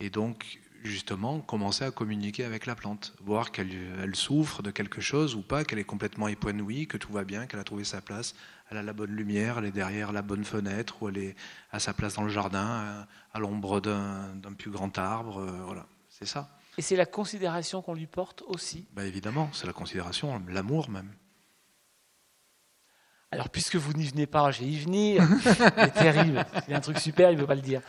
Et donc, justement commencer à communiquer avec la plante, voir qu'elle elle souffre de quelque chose ou pas, qu'elle est complètement épanouie, que tout va bien, qu'elle a trouvé sa place, elle a la bonne lumière, elle est derrière la bonne fenêtre ou elle est à sa place dans le jardin, à, l'ombre d'un plus grand arbre. Euh, voilà, c'est ça. Et c'est la considération qu'on lui porte aussi bah Évidemment, c'est la considération, l'amour même. Alors, puisque vous n'y venez pas, je vais y venir. c'est terrible. C'est un truc super, il ne veut pas le dire.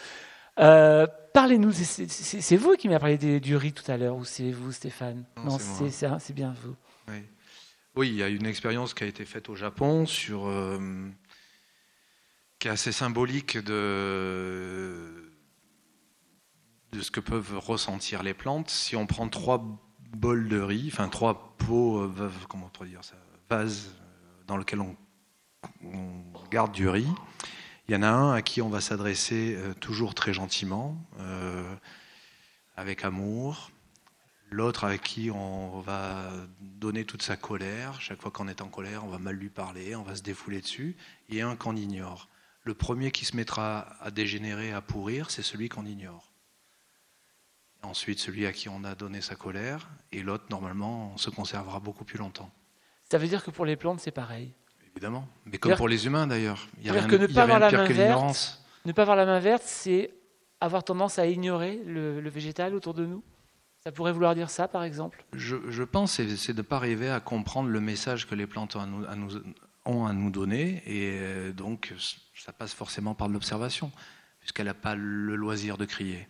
Euh, parlez-nous, c'est vous qui m'avez parlé du riz tout à l'heure, ou c'est vous, Stéphane? Non, c'est bien vous. Oui. il y a une expérience qui a été faite au Japon sur, euh, qui est assez symbolique de, de ce que peuvent ressentir les plantes. Si on prend trois bols de riz, enfin trois pots, euh, comment on dire ça, vases dans lesquels on, on garde du riz, il y en a un à qui on va s'adresser euh, toujours très gentiment, euh, avec amour. L'autre avec qui on va donner toute sa colère. Chaque fois qu'on est en colère, on va mal lui parler, on va se défouler dessus. Et un qu'on ignore. Le premier qui se mettra à dégénérer, à pourrir, c'est celui qu'on ignore. Ensuite, celui à qui on a donné sa colère. Et l'autre, normalement, on se conservera beaucoup plus longtemps. Ça veut dire que pour les plantes, c'est pareil Évidemment. Mais comme pour les humains d'ailleurs. Il y a rien, que ne pas avoir la main verte, ne pas avoir la main verte, c'est avoir tendance à ignorer le, végétal autour de nous. Ça pourrait vouloir dire ça, par exemple Je, je pense que c'est de ne pas arriver à comprendre le message que les plantes ont à nous, à nous, ont à nous donner. Et euh, donc, ça passe forcément par l'observation, puisqu'elle n'a pas le loisir de crier.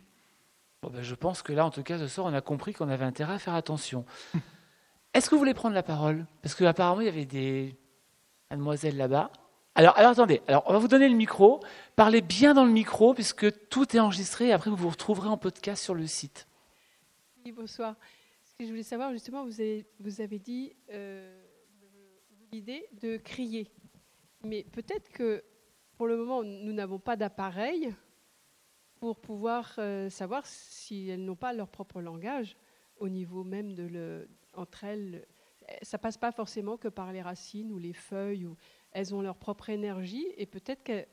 Bon ben, je pense que là, en tout cas, ce soir, on a compris qu'on avait intérêt à faire attention. Est-ce que vous voulez prendre la parole? Parce qu'apparemment, il y avait des, mademoiselle là-bas. Alors, attendez, alors on va vous donner le micro. Parlez bien dans le micro puisque tout est enregistré et après vous vous retrouverez en podcast sur le site. Oui, bonsoir. Ce que je voulais savoir, justement, vous avez, vous avez dit euh, l'idée de crier. Mais peut-être que pour le moment, nous n'avons pas d'appareil pour pouvoir euh, savoir si elles n'ont pas leur propre langage au niveau même de le, entre elles ça passe pas forcément que par les racines ou les feuilles. Elles ont leur propre énergie et peut-être que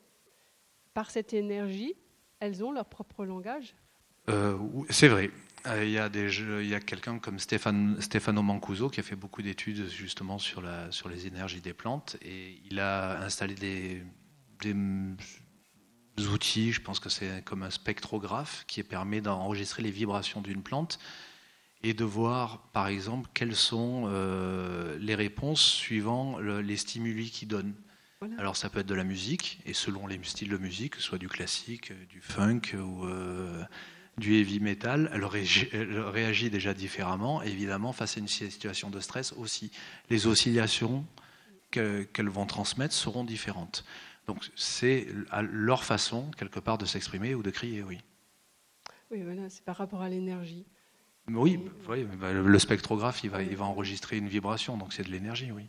par cette énergie, elles ont leur propre langage. Euh, c'est vrai. Euh, il y a, quelqu'un comme Stéphane, Stefano Mancuso qui a fait beaucoup d'études justement sur, les énergies des plantes et il a installé des outils, je pense que c'est comme un spectrographe qui permet d'enregistrer les vibrations d'une plante et de voir, par exemple, quelles sont euh, les réponses suivant le- les stimuli qu'ils donnent. Voilà. Alors ça peut être de la musique, et selon les styles de musique, que ce soit du classique, euh, du funk ou euh, du heavy metal, elle, réagit déjà différemment. Évidemment, face à une situation de stress aussi, les oscillations que- qu'elles vont transmettre seront différentes. Donc c'est leur façon, quelque part, de s'exprimer ou de crier, oui. Oui, voilà, c'est par rapport à l'énergie. Oui, bah, le spectrographe, il va, enregistrer une vibration, donc c'est de l'énergie, oui.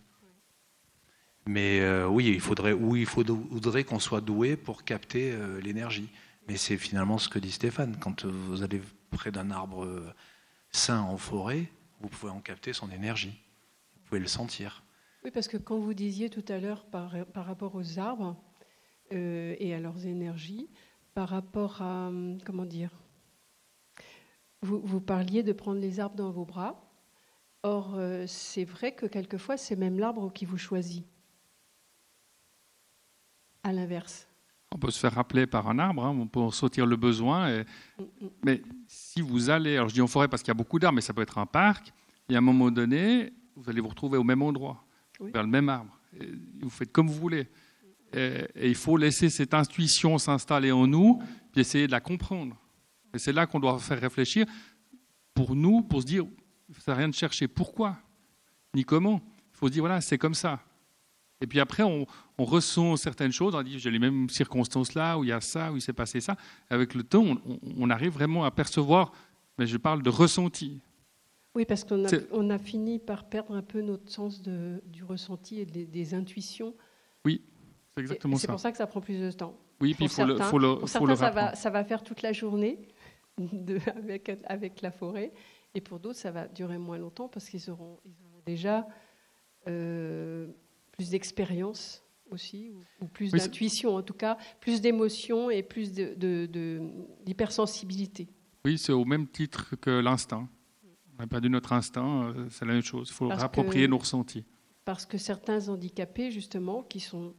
Mais euh, oui, il faudrait, oui, il faudrait qu'on soit doué pour capter euh, l'énergie. Mais c'est finalement ce que dit Stéphane. Quand vous allez près d'un arbre euh, sain en forêt, vous pouvez en capter son énergie. Vous pouvez le sentir. Oui, parce que quand vous disiez tout à l'heure par, rapport aux arbres et à leurs énergies, par rapport à, hum, comment dire, vous, vous parliez de prendre les arbres dans vos bras. Or, euh, c'est vrai que quelquefois, c'est même l'arbre qui vous choisit. À l'inverse. On peut se faire rappeler par un arbre, hein, on peut en sortir le besoin. et- Mm, mm. Mais si vous allez, alors je dis en forêt parce qu'il y a beaucoup d'arbres, mais ça peut être un parc, et à un moment donné, vous allez vous retrouver au même endroit, Oui. vers le même arbre. Et vous faites comme vous voulez. Et, et il faut laisser cette intuition s'installer en nous, puis essayer de la comprendre. Et c'est là qu'on doit faire réfléchir pour nous, pour se dire, ça sert à rien de chercher pourquoi, ni comment. Il faut se dire, voilà, c'est comme ça. Et puis après, on, on ressent certaines choses, on dit, j'ai les mêmes circonstances là, où il y a ça, où il s'est passé ça. Avec le temps, on, arrive vraiment à percevoir, mais je parle de ressenti. Oui, parce qu'on a, C'est- on a fini par perdre un peu notre sens de- du ressenti et des, des intuitions. C'est Et exactement C'est ça. pour ça que ça prend plus de temps. Oui, puis il faut le, faut le, Pour faut le certains, ça va, rapprendre. ça va faire toute la journée de- avec, avec la forêt. Et pour d'autres, ça va durer moins longtemps parce qu'ils auront, ils auront déjà euh, plus d'expérience aussi, ou, ou plus Oui, d'intuition en tout cas, plus d'émotion et plus de- de- de- d'hypersensibilité. Oui, c'est au même titre que l'instinct. On pas perdu notre instinct, euh, c'est la même chose. Il faut Parce réapproprier que- nos ressentis. Parce que certains handicapés, justement, qui sont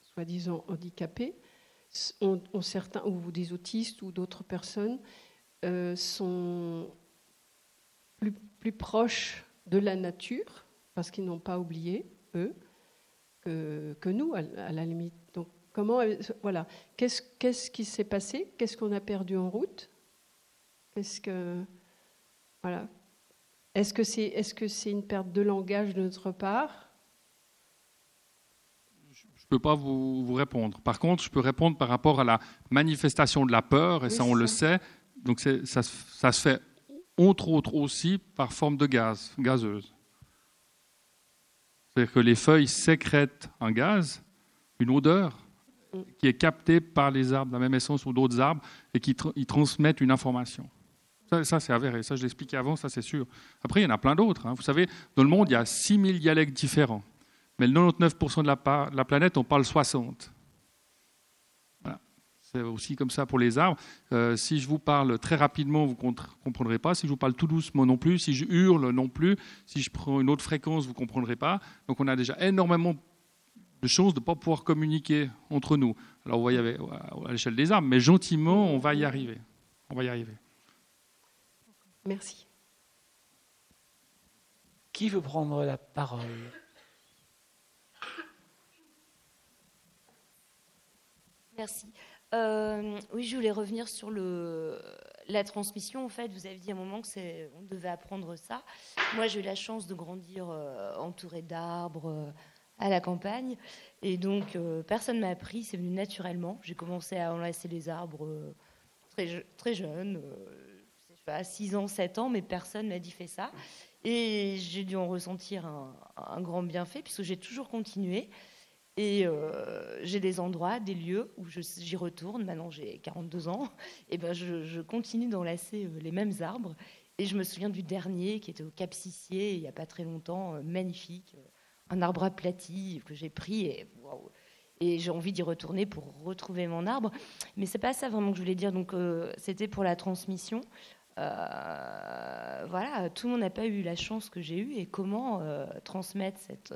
soi-disant handicapés, ont certains, ou des autistes ou d'autres personnes, euh, sont plus, plus proches de la nature, parce qu'ils n'ont pas oublié, eux, que, que nous, à, à la limite. Donc, comment, voilà, qu'est-ce qu'est-ce qui s'est passé? Qu'est-ce qu'on a perdu en route? Qu'est-ce que, voilà, est-ce que c'est est -ce c'est une perte de langage de notre part? Je ne peux pas vous, vous répondre. Par contre, je peux répondre par rapport à la manifestation de la peur, et Oui, ça, on le sait. Donc, ça, se- fait, entre autres, aussi par forme de gaz, gazeuse. C'est-à-dire que les feuilles sécrètent un gaz, une odeur, qui est captée par les arbres la même essence ou d'autres arbres, et qui tra- ils transmettent une information. Ça, c'est avéré. Ça, je l'expliquais avant, ça, c'est sûr. Après, il y en a plein d'autres. hein. Vous savez, dans le monde, il y a 6000 dialectes différents. Mais le 99% de la, de la planète, on parle 60. C'est aussi comme ça pour les arbres. Euh, si je vous parle très rapidement, vous ne comprendrez pas. Si je vous parle tout doucement non plus. Si je hurle non plus. Si je prends une autre fréquence, vous ne comprendrez pas. Donc on a déjà énormément de chances de ne pas pouvoir communiquer entre nous. Alors vous voyez avec- à l'échelle des arbres, mais gentiment, on va y arriver. On va y arriver. Merci. Qui veut prendre la parole? Merci. Euh, oui, je voulais revenir sur la transmission. En fait, vous avez dit à un moment que c'est, on devait apprendre ça. Moi, j'ai eu la chance de grandir euh, entourée d'arbres euh, à la campagne, et donc euh, personne m'a appris. C'est venu naturellement. J'ai commencé à enlacer les arbres très, très jeune, je sais pas, 6 ans, 7 ans, mais personne m'a dit fais ça. Et j'ai dû en ressentir un grand bienfait, puisque j'ai toujours continué. Et euh, j'ai des endroits, des lieux où j'y retourne. Maintenant, j'ai 42 ans. Et ben, je, continue d'enlacer euh, les mêmes arbres. Et je me souviens du dernier qui était au Cap Sissier, il n'y a pas très longtemps, euh, magnifique. Un arbre aplati que j'ai pris et, j'ai envie d'y retourner pour retrouver mon arbre. Mais c'est pas ça vraiment que je voulais dire. Donc, c'était pour la transmission. Voilà, tout le monde n'a pas eu la chance que j'ai eue et comment transmettre cette,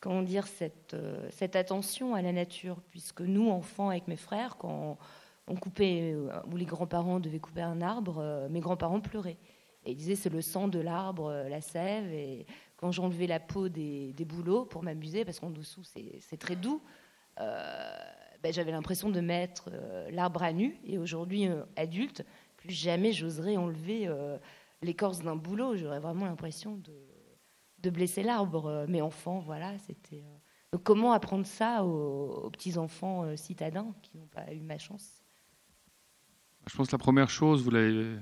comment dire, cette, euh, cette attention à la nature, puisque nous, enfants, avec mes frères, quand on coupait, euh, ou les grands-parents devaient couper un arbre, euh, mes grands-parents pleuraient. Et il disait c'est le sang de l'arbre, la sève. Et quand j'enlevais la peau des, des bouleaux pour m'amuser, parce qu'en dessous c'est très doux, ben, j'avais l'impression de mettre l'arbre à nu. Et aujourd'hui, adulte, plus jamais j'oserais enlever l'écorce d'un boulot. J'aurais vraiment l'impression de, de, blesser l'arbre. Mais enfant, voilà, c'était. Donc comment apprendre ça aux, petits enfants citadins qui n'ont pas eu ma chance? Je pense que la première chose, vous l'avez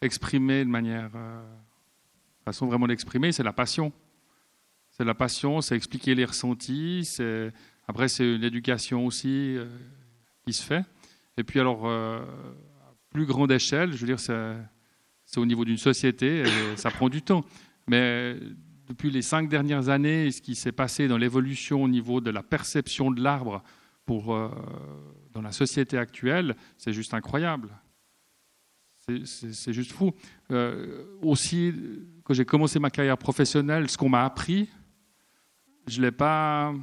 exprimé de manière façon vraiment d'exprimer, c'est la passion. C'est la passion, c'est expliquer les ressentis. C'est après c'est une éducation aussi euh, qui se fait. Et puis alors euh, à plus grande échelle, je veux dire c'est au niveau d'une société et ça prend du temps. Mais depuis les cinq dernières années, ce qui s'est passé dans l'évolution au niveau de la perception de l'arbre pour euh, dans la société actuelle, c'est juste incroyable. C'est juste fou. Euh, aussi, quand j'ai commencé ma carrière professionnelle, ce qu'on m'a appris, je l'ai pas,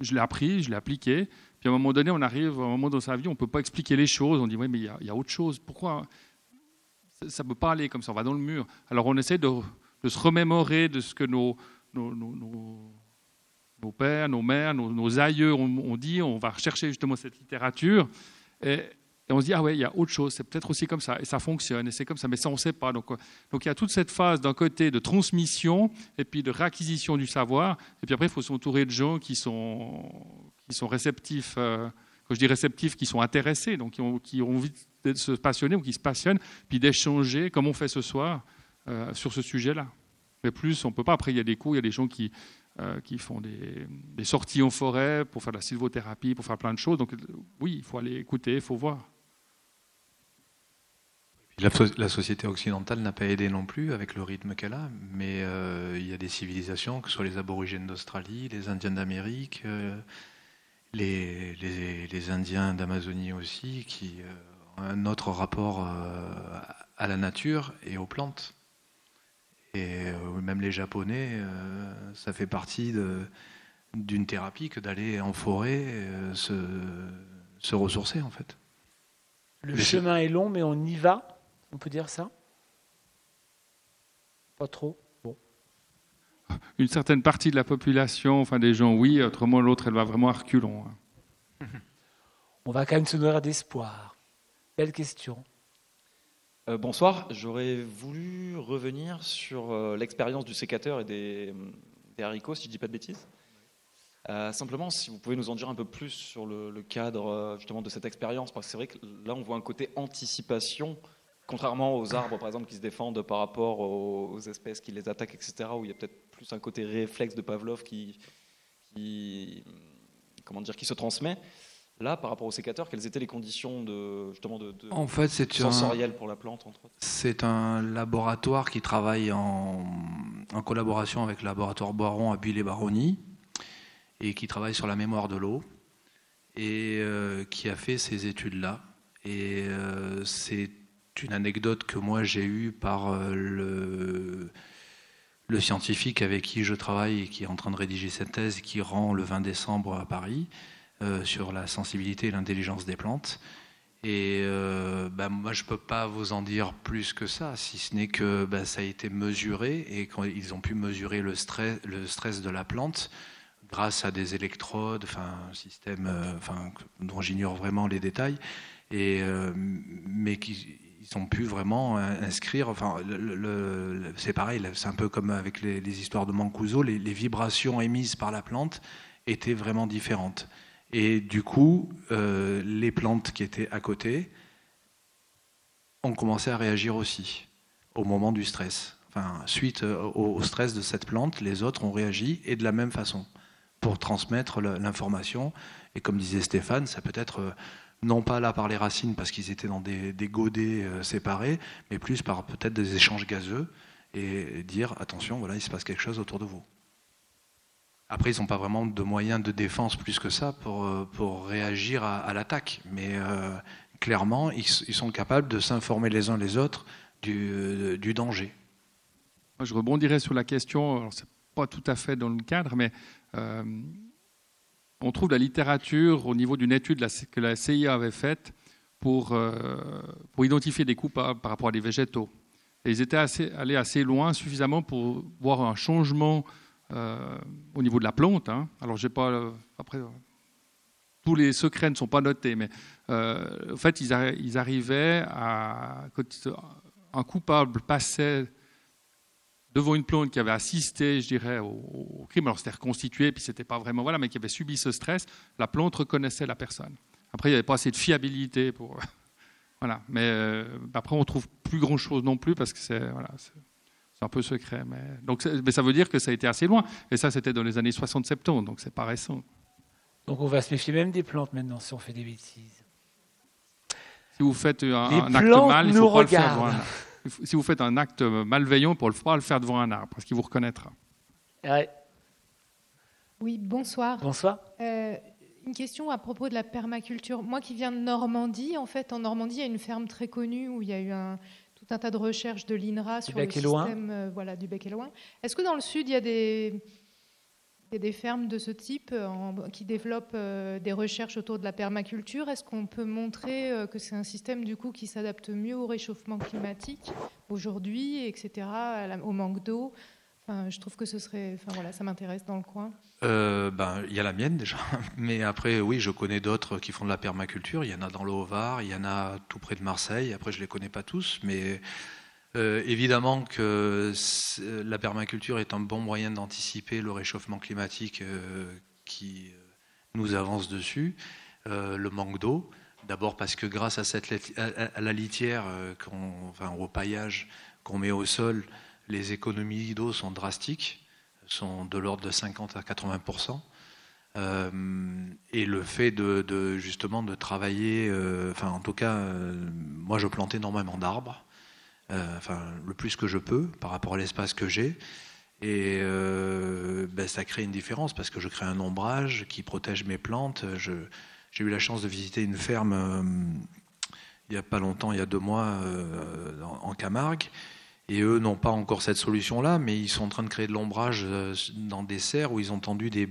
je l'ai appris, je l'ai appliqué. Puis à un moment donné, on arrive à un moment dans sa vie, on ne peut pas expliquer les choses. On dit oui, mais il y, a autre chose. Pourquoi? Ça ne peut pas aller comme ça On va dans le mur. Alors on essaie de, se remémorer de ce que nos, nos, nos, nos pères, nos mères, nos, aïeux ont, dit. On va rechercher justement cette littérature. Et, et on se dit, ah ouais, il y a autre chose, c'est peut-être aussi comme ça, et ça fonctionne, et c'est comme ça, mais ça, on ne sait pas. Donc, euh, donc il y a toute cette phase d'un côté de transmission, et puis de réacquisition du savoir, et puis après, il faut s'entourer de gens qui sont, qui sont réceptifs, euh, quand je dis réceptifs, qui sont intéressés, donc qui ont, qui ont envie de se passionner ou qui se passionnent, puis d'échanger, comme on fait ce soir, euh, sur ce sujet-là. Mais plus, on ne peut pas. Après, il y a des cours, il y a des gens qui, qui font des, sorties en forêt pour faire de la sylvothérapie, pour faire plein de choses. Donc oui, il faut aller écouter, il faut voir. La, société occidentale n'a pas aidé non plus avec le rythme qu'elle a, mais euh, il y a des civilisations, que ce soit les aborigènes d'Australie, les Indiens d'Amérique, euh, les, les, Indiens d'Amazonie aussi, qui euh, ont un autre rapport à la nature et aux plantes. Et même les Japonais, ça fait partie d'une thérapie que d'aller en forêt se, se ressourcer en fait. Le chemin est long, mais on y va on peut dire ça? Pas trop Bon. Une certaine partie de la population, enfin des gens, oui, autrement l'autre, elle va vraiment à reculons. Hein. On va quand même se nourrir d'espoir. Belle question. Euh, bonsoir, j'aurais voulu revenir sur euh, l'expérience du sécateur et des, haricots, si je ne dis pas de bêtises. Euh, simplement, si vous pouvez nous en dire un peu plus sur le, cadre justement de cette expérience, parce que c'est vrai que là, on voit un côté anticipation Contrairement aux arbres, par exemple, qui se défendent par rapport aux, espèces qui les attaquent, etc., où il y a peut-être plus un côté réflexe de Pavlov qui, comment dire, qui se transmet. Là, par rapport aux sécateurs, quelles étaient les conditions de, justement de, en fait, sensorielles pour la plante C'est un laboratoire qui travaille en, collaboration avec le laboratoire Boiron à Buis-les-Baronnies et qui travaille sur la mémoire de l'eau et euh, qui a fait ces études-là. Et euh, c'est une anecdote que moi j'ai eue par euh, le, le, scientifique avec qui je travaille et qui est en train de rédiger cette thèse qui rend le 20 décembre à Paris euh, sur la sensibilité et l'intelligence des plantes. Et euh, bah, moi, je ne peux pas vous en dire plus que ça, si ce n'est que bah, ça a été mesuré et qu'ils ont pu mesurer le stress, de la plante grâce à des électrodes, enfin un système enfin, dont j'ignore vraiment les détails, et, mais qui, ils ont pu vraiment euh, inscrire. Enfin, c'est pareil, c'est un peu comme avec les, histoires de Mancuso, les, vibrations émises par la plante étaient vraiment différentes. Et du coup, euh, les plantes qui étaient à côté ont commencé à réagir aussi au moment du stress. Enfin, suite euh, au stress de cette plante, les autres ont réagi et de la même façon pour transmettre l'information. Et comme disait Stéphane, ça peut être non pas là par les racines parce qu'ils étaient dans des, godets euh, séparés, mais plus par peut-être des échanges gazeux et dire attention, voilà, il se passe quelque chose autour de vous. Après, ils n'ont pas vraiment de moyens de défense plus que ça pour, euh, pour réagir à, l'attaque, mais euh, clairement, ils, sont capables de s'informer les uns les autres du, du danger. Je rebondirai sur la question, ce n'est pas tout à fait dans le cadre, mais on trouve la littérature au niveau d'une étude que la CIA avait faite pour, euh, pour identifier des coupables par rapport à des végétaux. Et ils étaient allés assez loin, suffisamment pour voir un changement euh, au niveau de la plante. hein. Alors, j'ai pas. euh, après, euh, tous les secrets ne sont pas notés, mais en fait, ils, arri- ils arrivaient à. Quand un coupable passait devant une plante qui avait assisté, je dirais, au, crime, alors c'était reconstitué, puis c'était pas vraiment. Voilà, mais qui avait subi ce stress, la plante reconnaissait la personne. Après, il n'y avait pas assez de fiabilité pour. Voilà. Mais après, on trouve plus grand chose non plus parce que c'est voilà, c'est un peu secret. Mais donc, mais ça veut dire que ça a été assez loin. Et ça, c'était dans les années 60-70, donc c'est pas récent. Donc on va se méfier même des plantes maintenant si on fait des bêtises. Si vous faites un, un acte mal, il faut pas le faire devant un arbre. Si vous faites un acte malveillant, il ne faut pas le faire devant un arbre parce qu'il vous reconnaîtra. Ouais. Oui, bonsoir. Bonsoir. Euh, une question à propos de la permaculture. Moi qui viens de Normandie, en fait, en Normandie, il y a une ferme très connue où il y a eu un, un tas de recherches de l'INRA sur le système euh, voilà, du bec et loin. Est-ce que dans le sud, il y a des, il y a des fermes de ce type en- qui développent euh, des recherches autour de la permaculture? Est-ce qu'on peut montrer euh, que c'est un système du coup qui s'adapte mieux au réchauffement climatique aujourd'hui, etc., la- au manque d'eau Je trouve que ce serait, enfin voilà, ça m'intéresse dans le coin. Euh, ben, il y a la mienne déjà, mais après, oui, je connais d'autres qui font de la permaculture. Il y en a dans le il y en a tout près de Marseille. Après, je les connais pas tous, mais euh, évidemment que la permaculture est un bon moyen d'anticiper le réchauffement climatique euh, qui nous avance dessus, le manque d'eau. D'abord parce que grâce à, la litière, enfin, au paillage qu'on met au sol, les économies d'eau sont drastiques sont de l'ordre de 50 à 80% Euh, et le fait de, justement de travailler, euh, enfin en tout cas, euh, moi je plante énormément d'arbres, le plus que je peux par rapport à l'espace que j'ai, et ben, ça crée une différence parce que je crée un ombrage qui protège mes plantes. J'ai eu la chance de visiter une ferme il n'y a pas longtemps, il y a deux mois, en Camargue. Et eux n'ont pas encore cette solution-là, mais ils sont en train de créer de l'ombrage euh, dans des serres où ils ont tendu des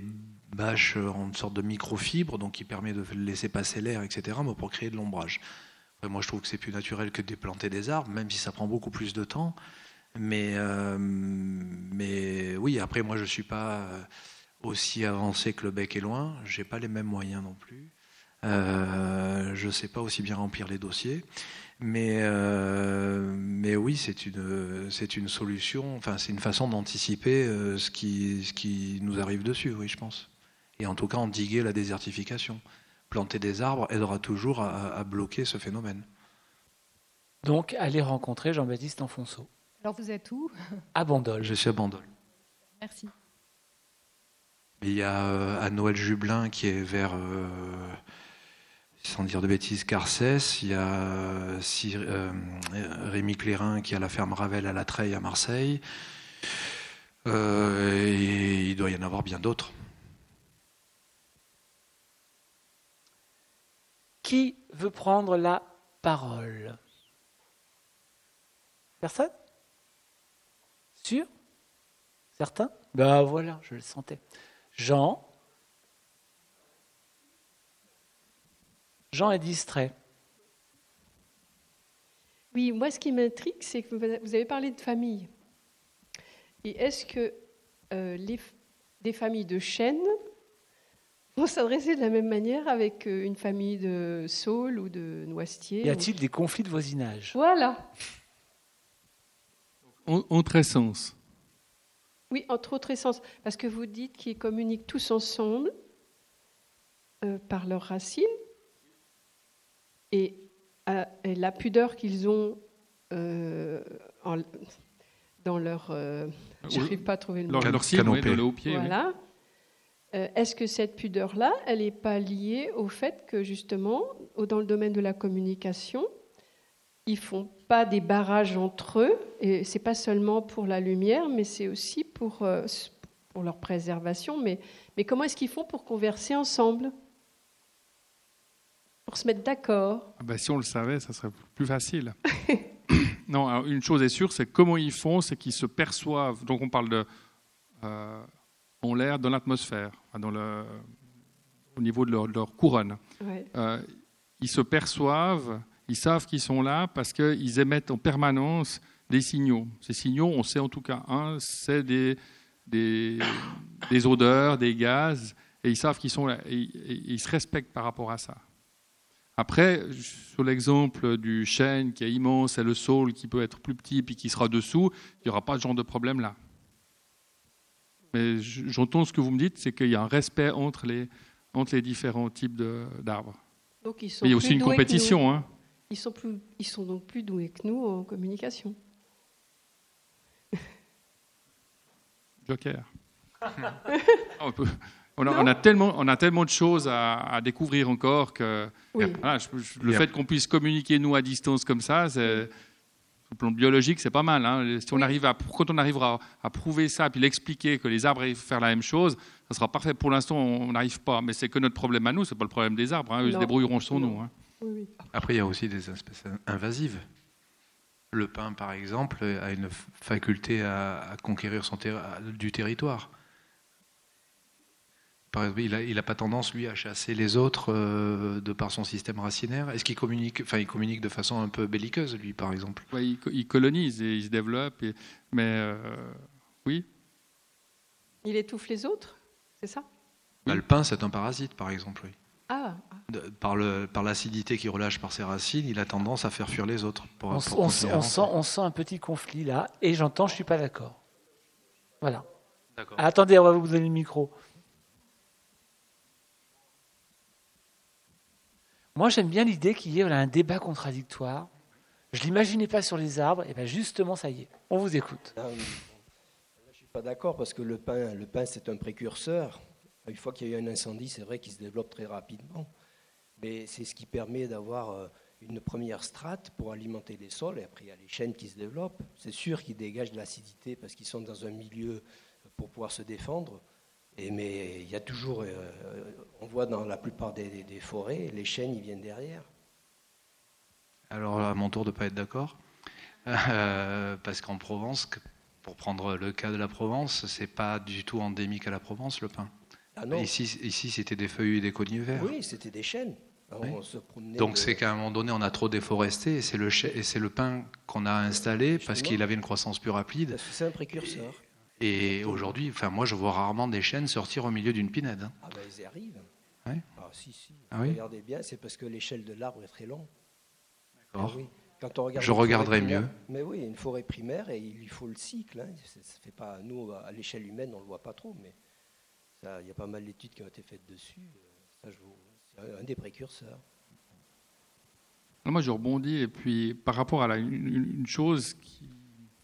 bâches en sorte de microfibre, donc qui permet de laisser passer l'air, etc., mais pour créer de l'ombrage. Moi, je trouve que c'est plus naturel que de planter des arbres, même si ça prend beaucoup plus de temps. Mais, euh, oui, après, moi, je ne suis pas euh, aussi avancé que le bec est loin. Je n'ai pas les mêmes moyens non plus. Euh, je ne sais pas aussi bien remplir les dossiers. Mais, euh, mais oui, c'est une, c'est une solution, enfin, c'est une façon d'anticiper euh, ce, qui, ce qui nous arrive dessus, oui, je pense. Et en tout cas, endiguer la désertification. Planter des arbres aidera toujours à, à bloquer ce phénomène. Donc allez rencontrer Jean-Baptiste Enfonso Alors vous êtes où? À Bandol. Je suis à Bandol. Merci. Il y a euh, à Noël Jublin qui est vers, euh, sans dire de bêtises, Carcès. Il y a euh, euh, Rémi Clérin qui a la ferme Ravel à La Treille à Marseille. Euh, et il doit y en avoir bien d'autres. Qui veut prendre la parole? Personne? Sûr? Certain? Ben voilà, je le sentais. Jean? Jean est distrait. Oui, moi, ce qui m'intrigue, c'est que vous avez parlé de famille. Et est-ce que euh, les, des familles de chênes vont s'adresser de la même manière avec euh, une famille de saules ou de noisetiers Y a-t-il des conflits de voisinage? Voilà. En, entre essence. Oui, entre autres essences. Parce que vous dites qu'ils communiquent tous ensemble euh, par leurs racines. Et, et la pudeur qu'ils ont euh, en- dans leur... euh, J'arrive pas à trouver le mot. Leur, leur oui, Canopée. dans le haut pied. oui. Voilà. Euh, Est-ce que cette pudeur-là, elle n'est pas liée au fait que justement, dans le domaine de la communication, ils font pas des barrages entre eux, et c'est pas seulement pour la lumière, mais c'est aussi pour, euh, pour leur préservation. Mais, mais comment est-ce qu'ils font pour converser ensemble? Pour se mettre d'accord Ah ben, si on le savait, ça serait plus facile. non, alors, une chose est sûre, c'est comment ils font, c'est qu'ils se perçoivent. Donc on parle de euh, en l'air, dans l'atmosphère, enfin, dans le, au niveau de leur, de leur couronne. Ouais. Euh, ils se perçoivent, ils savent qu'ils sont là parce qu'ils émettent en permanence des signaux. Ces signaux, on sait en tout cas un, c'est des, des, des odeurs, des gaz, et ils savent qu'ils sont là, et, et ils se respectent par rapport à ça. Après, sur l'exemple du chêne qui est immense et le saule qui peut être plus petit puis qui sera dessous, il n'y aura pas ce genre de problème là. Mais j'entends ce que vous me dites, c'est qu'il y a un respect entre les, entre les différents types d'arbres. Donc ils sont Mais il y a aussi une compétition. Hein. Ils sont, plus, ils sont donc plus doués que nous en communication. Joker. on, peut- on a, on a tellement, on a tellement de choses à, à découvrir encore que Oui. voilà, je- je- le Yeah. fait qu'on puisse communiquer nous à distance comme ça, c'est, sur le plan biologique, c'est pas mal. hein. Si on arrive à, quand on arrivera à prouver ça, puis l'expliquer que les arbres arrivent à faire la même chose, ça sera parfait. Pour l'instant, on n'arrive pas, mais c'est que notre problème à nous, c'est pas le problème des arbres. hein. Ils se débrouilleront sans Non. nous. hein. Oui. Après, il y a aussi des espèces invasives. Le pin, par exemple, a une faculté à, à conquérir son terri- à- du territoire. Par exemple, il n'a il a pas tendance, lui, à chasser les autres euh, de par son système racinaire. Est-ce qu'il communique, enfin, il communique de façon un peu belliqueuse, lui, par exemple? Ouais, ils, co- ils colonisent et ils se développent, et- mais euh, oui. Il étouffe les autres, c'est ça? Bah, Le pin, c'est un parasite, par exemple. oui. Ah, ah. De- par le- par l'acidité qu'il relâche par ses racines, il a tendance à faire fuir les autres. Pour, On, pour sent, on sent un petit conflit là, et j'entends, je suis pas d'accord. Voilà. D'accord. Ah, attendez, on va vous donner le micro. Moi, j'aime bien l'idée qu'il y ait un débat contradictoire. Je l'imaginais pas sur les arbres, et bien justement, ça y est, on vous écoute. Ah, je ne suis pas d'accord parce que le pain, c'est un précurseur. Une fois qu'il y a eu un incendie, c'est vrai qu'il se développe très rapidement. Mais c'est ce qui permet d'avoir euh, une première strate pour alimenter les sols. Et après, il y a les chênes qui se développent. C'est sûr qu'ils dégagent de l'acidité parce qu'ils sont dans un milieu pour pouvoir se défendre. Et, mais il y a toujours, euh, on voit dans la plupart des, des- des forêts, les chênes, ils viennent derrière. Alors, à mon tour de ne pas être d'accord. Euh, parce qu'en Provence, pour prendre le cas de la Provence, c'est pas du tout endémique à la Provence, le pin. Ah non, Ici, ici c'était des feuillus et des conifères. verts. oui, c'était des chênes. Oui. Donc de- c'est qu'à un moment donné, on a trop déforesté et c'est le, chai- et c'est le pin qu'on a installé parce qu'il avait une croissance plus rapide. c'est un précurseur. Et aujourd'hui, enfin moi, je vois rarement des chênes sortir au milieu d'une pinède. hein. Ah ben ils y arrivent. Ouais. Ah si, si. Ah oui Regardez bien, c'est parce que l'échelle de l'arbre est très longue. D'accord. Ah oui. Quand on regarde Je regarderai primaire- mieux. Mais oui, une forêt primaire, et il lui faut le cycle. hein. C'est- Ça fait pas, nous, à l'échelle humaine, on ne le voit pas trop, mais il y a pas mal d'études qui ont été faites dessus. Ça, je vous- c'est un des précurseurs. Alors Moi, je rebondis, et puis par rapport à la- une, une- une chose qui,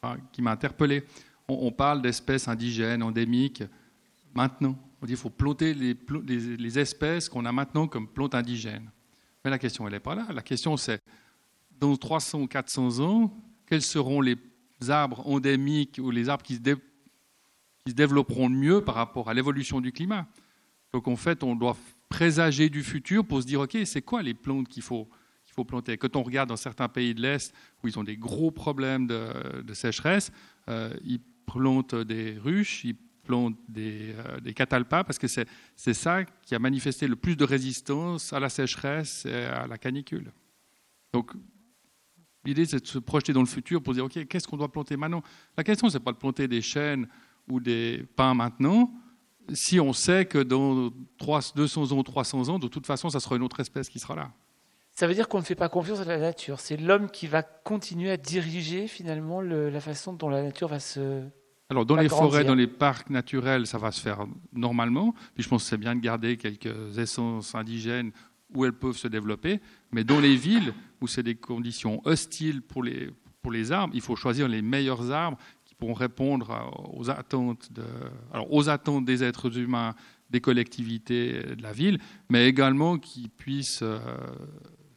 enfin, qui m'a interpellé, on, parle d'espèces indigènes, endémiques, maintenant. On dit qu'il faut planter les, espèces qu'on a maintenant comme plantes indigènes. Mais la question, elle n'est pas là. La question, c'est, dans 300 ou 400 ans, quels seront les arbres endémiques ou les arbres qui se, développeront le mieux par rapport à l'évolution du climat? Donc, en fait, on doit présager du futur pour se dire, OK, c'est quoi les plantes qu'il faut qu'il faut planter? Quand on regarde dans certains pays de l'Est où ils ont des gros problèmes de, sécheresse, euh, plantent des ruches, ils plantent des, euh, catalpas parce que c'est ça qui a manifesté le plus de résistance à la sécheresse et à la canicule. Donc, l'idée, c'est de se projeter dans le futur pour dire, OK, qu'est-ce qu'on doit planter maintenant? La question, c'est pas de planter des chênes ou des pins maintenant, si on sait que dans 3, 200 ans, 300 ans, de toute façon, ça sera une autre espèce qui sera là. Ça veut dire qu'on ne fait pas confiance à la nature. C'est l'homme qui va continuer à diriger finalement le- la façon dont la nature va se. Alors, dans les grandir. forêts, dans les parcs naturels, ça va se faire normalement. Puis je pense que c'est bien de garder quelques essences indigènes où elles peuvent se développer. Mais dans les villes, où c'est des conditions hostiles pour les, pour les arbres, il faut choisir les meilleurs arbres qui pourront répondre aux attentes, de, alors aux attentes des êtres humains, des collectivités de la ville, mais également qui puissent euh,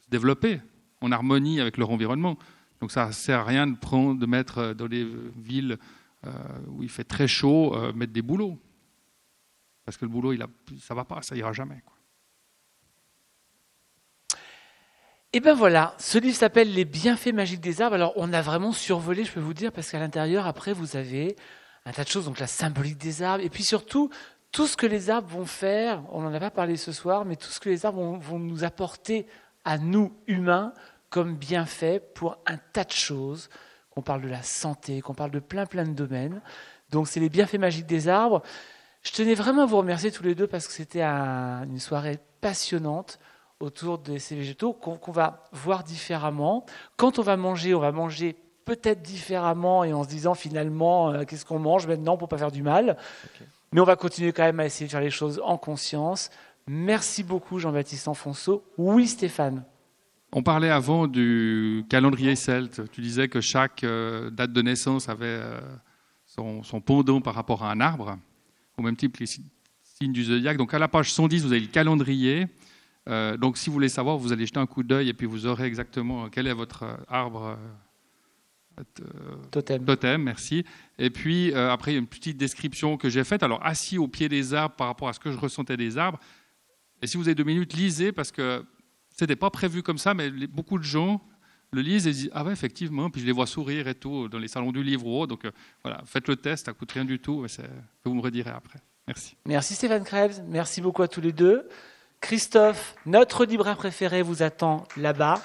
se développer en harmonie avec leur environnement. Donc ça ne sert à rien de, mettre dans les villes euh, où il fait très chaud, euh, mettre des boulots. Parce que le boulot, ça va pas, ça ira jamais. quoi. Et ben voilà, ce livre s'appelle Les bienfaits magiques des arbres. Alors on a vraiment survolé, je peux vous dire, parce qu'à l'intérieur, après, vous avez un tas de choses, donc la symbolique des arbres, et puis surtout tout ce que les arbres vont faire. On n'en a pas parlé ce soir, mais tout ce que les arbres vont nous apporter à nous humains comme bienfaits pour un tas de choses qu'on parle de la santé, qu'on parle de plein plein de domaines. Donc c'est les bienfaits magiques des arbres. Je tenais vraiment à vous remercier tous les deux parce que c'était une soirée passionnante autour de ces végétaux qu'on va voir différemment. Quand on va manger, on va manger peut-être différemment et en se disant finalement euh, qu'est-ce qu'on mange maintenant pour pas faire du mal. Mais on va continuer quand même à essayer de faire les choses en conscience. Merci beaucoup Jean-Baptiste Enfonso. Oui Stéphane. On parlait avant du calendrier celte. Tu disais que chaque euh, date de naissance avait euh, son, son, pendant par rapport à un arbre, au même type que les signes du zodiaque. Donc à la page 110, vous avez le calendrier. Euh, donc si vous voulez savoir, vous allez jeter un coup d'œil et puis vous aurez exactement quel est votre arbre. totem. totem. merci. Et puis après, il y a une petite description que j'ai faite. Alors assis au pied des arbres par rapport à ce que je ressentais des arbres. Et si vous avez deux minutes, lisez parce que c'était pas prévu comme ça, mais beaucoup de gens le lisent et disent Ah ouais, effectivement, puis je les vois sourire et tout dans les salons du livre. Donc euh, voilà, faites le test, ça coûte rien du tout, et vous me redirez après. Merci. Merci Stéphane Krebs, merci beaucoup à tous les deux. Christophe, notre libraire préféré, vous attend là-bas.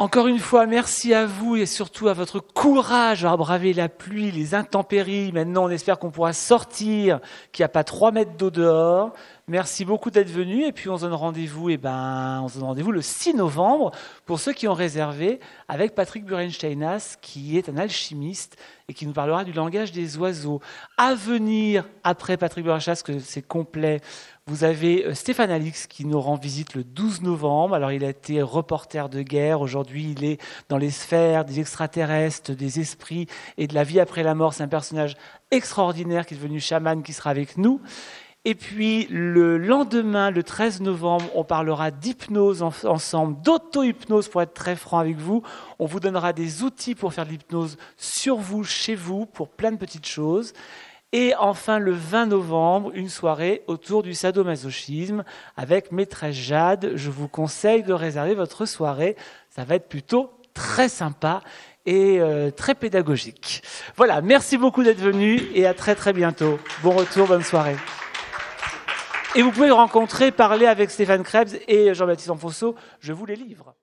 Encore une fois, merci à vous et surtout à votre courage à braver la pluie, les intempéries. Maintenant, on espère qu'on pourra sortir, qu'il n'y a pas trois mètres d'eau dehors. Merci beaucoup d'être venus et puis on se donne rendez-vous, et eh ben, on se donne rendez-vous le 6 novembre pour ceux qui ont réservé avec Patrick Burensteinas, qui est un alchimiste et qui nous parlera du langage des oiseaux. À venir après Patrick Burensteinas, que c'est complet, vous avez euh, Stéphane Alix qui nous rend visite le 12 novembre. Alors il a été reporter de guerre. Aujourd'hui, il est dans les sphères des extraterrestres, des esprits et de la vie après la mort. C'est un personnage extraordinaire qui est devenu chaman qui sera avec nous. Et puis le lendemain, le 13 novembre, on parlera d'hypnose ensemble, d'auto-hypnose pour être très franc avec vous. On vous donnera des outils pour faire de l'hypnose sur vous, chez vous, pour plein de petites choses. Et enfin, le 20 novembre, une soirée autour du sadomasochisme avec maîtresse Jade. Je vous conseille de réserver votre soirée. Ça va être plutôt très sympa et euh, très pédagogique. Voilà, merci beaucoup d'être venu et à très très bientôt. Bon retour, bonne soirée. Et vous pouvez rencontrer, parler avec Stéphane Krebs et Jean-Baptiste Enfonso, je vous les livre.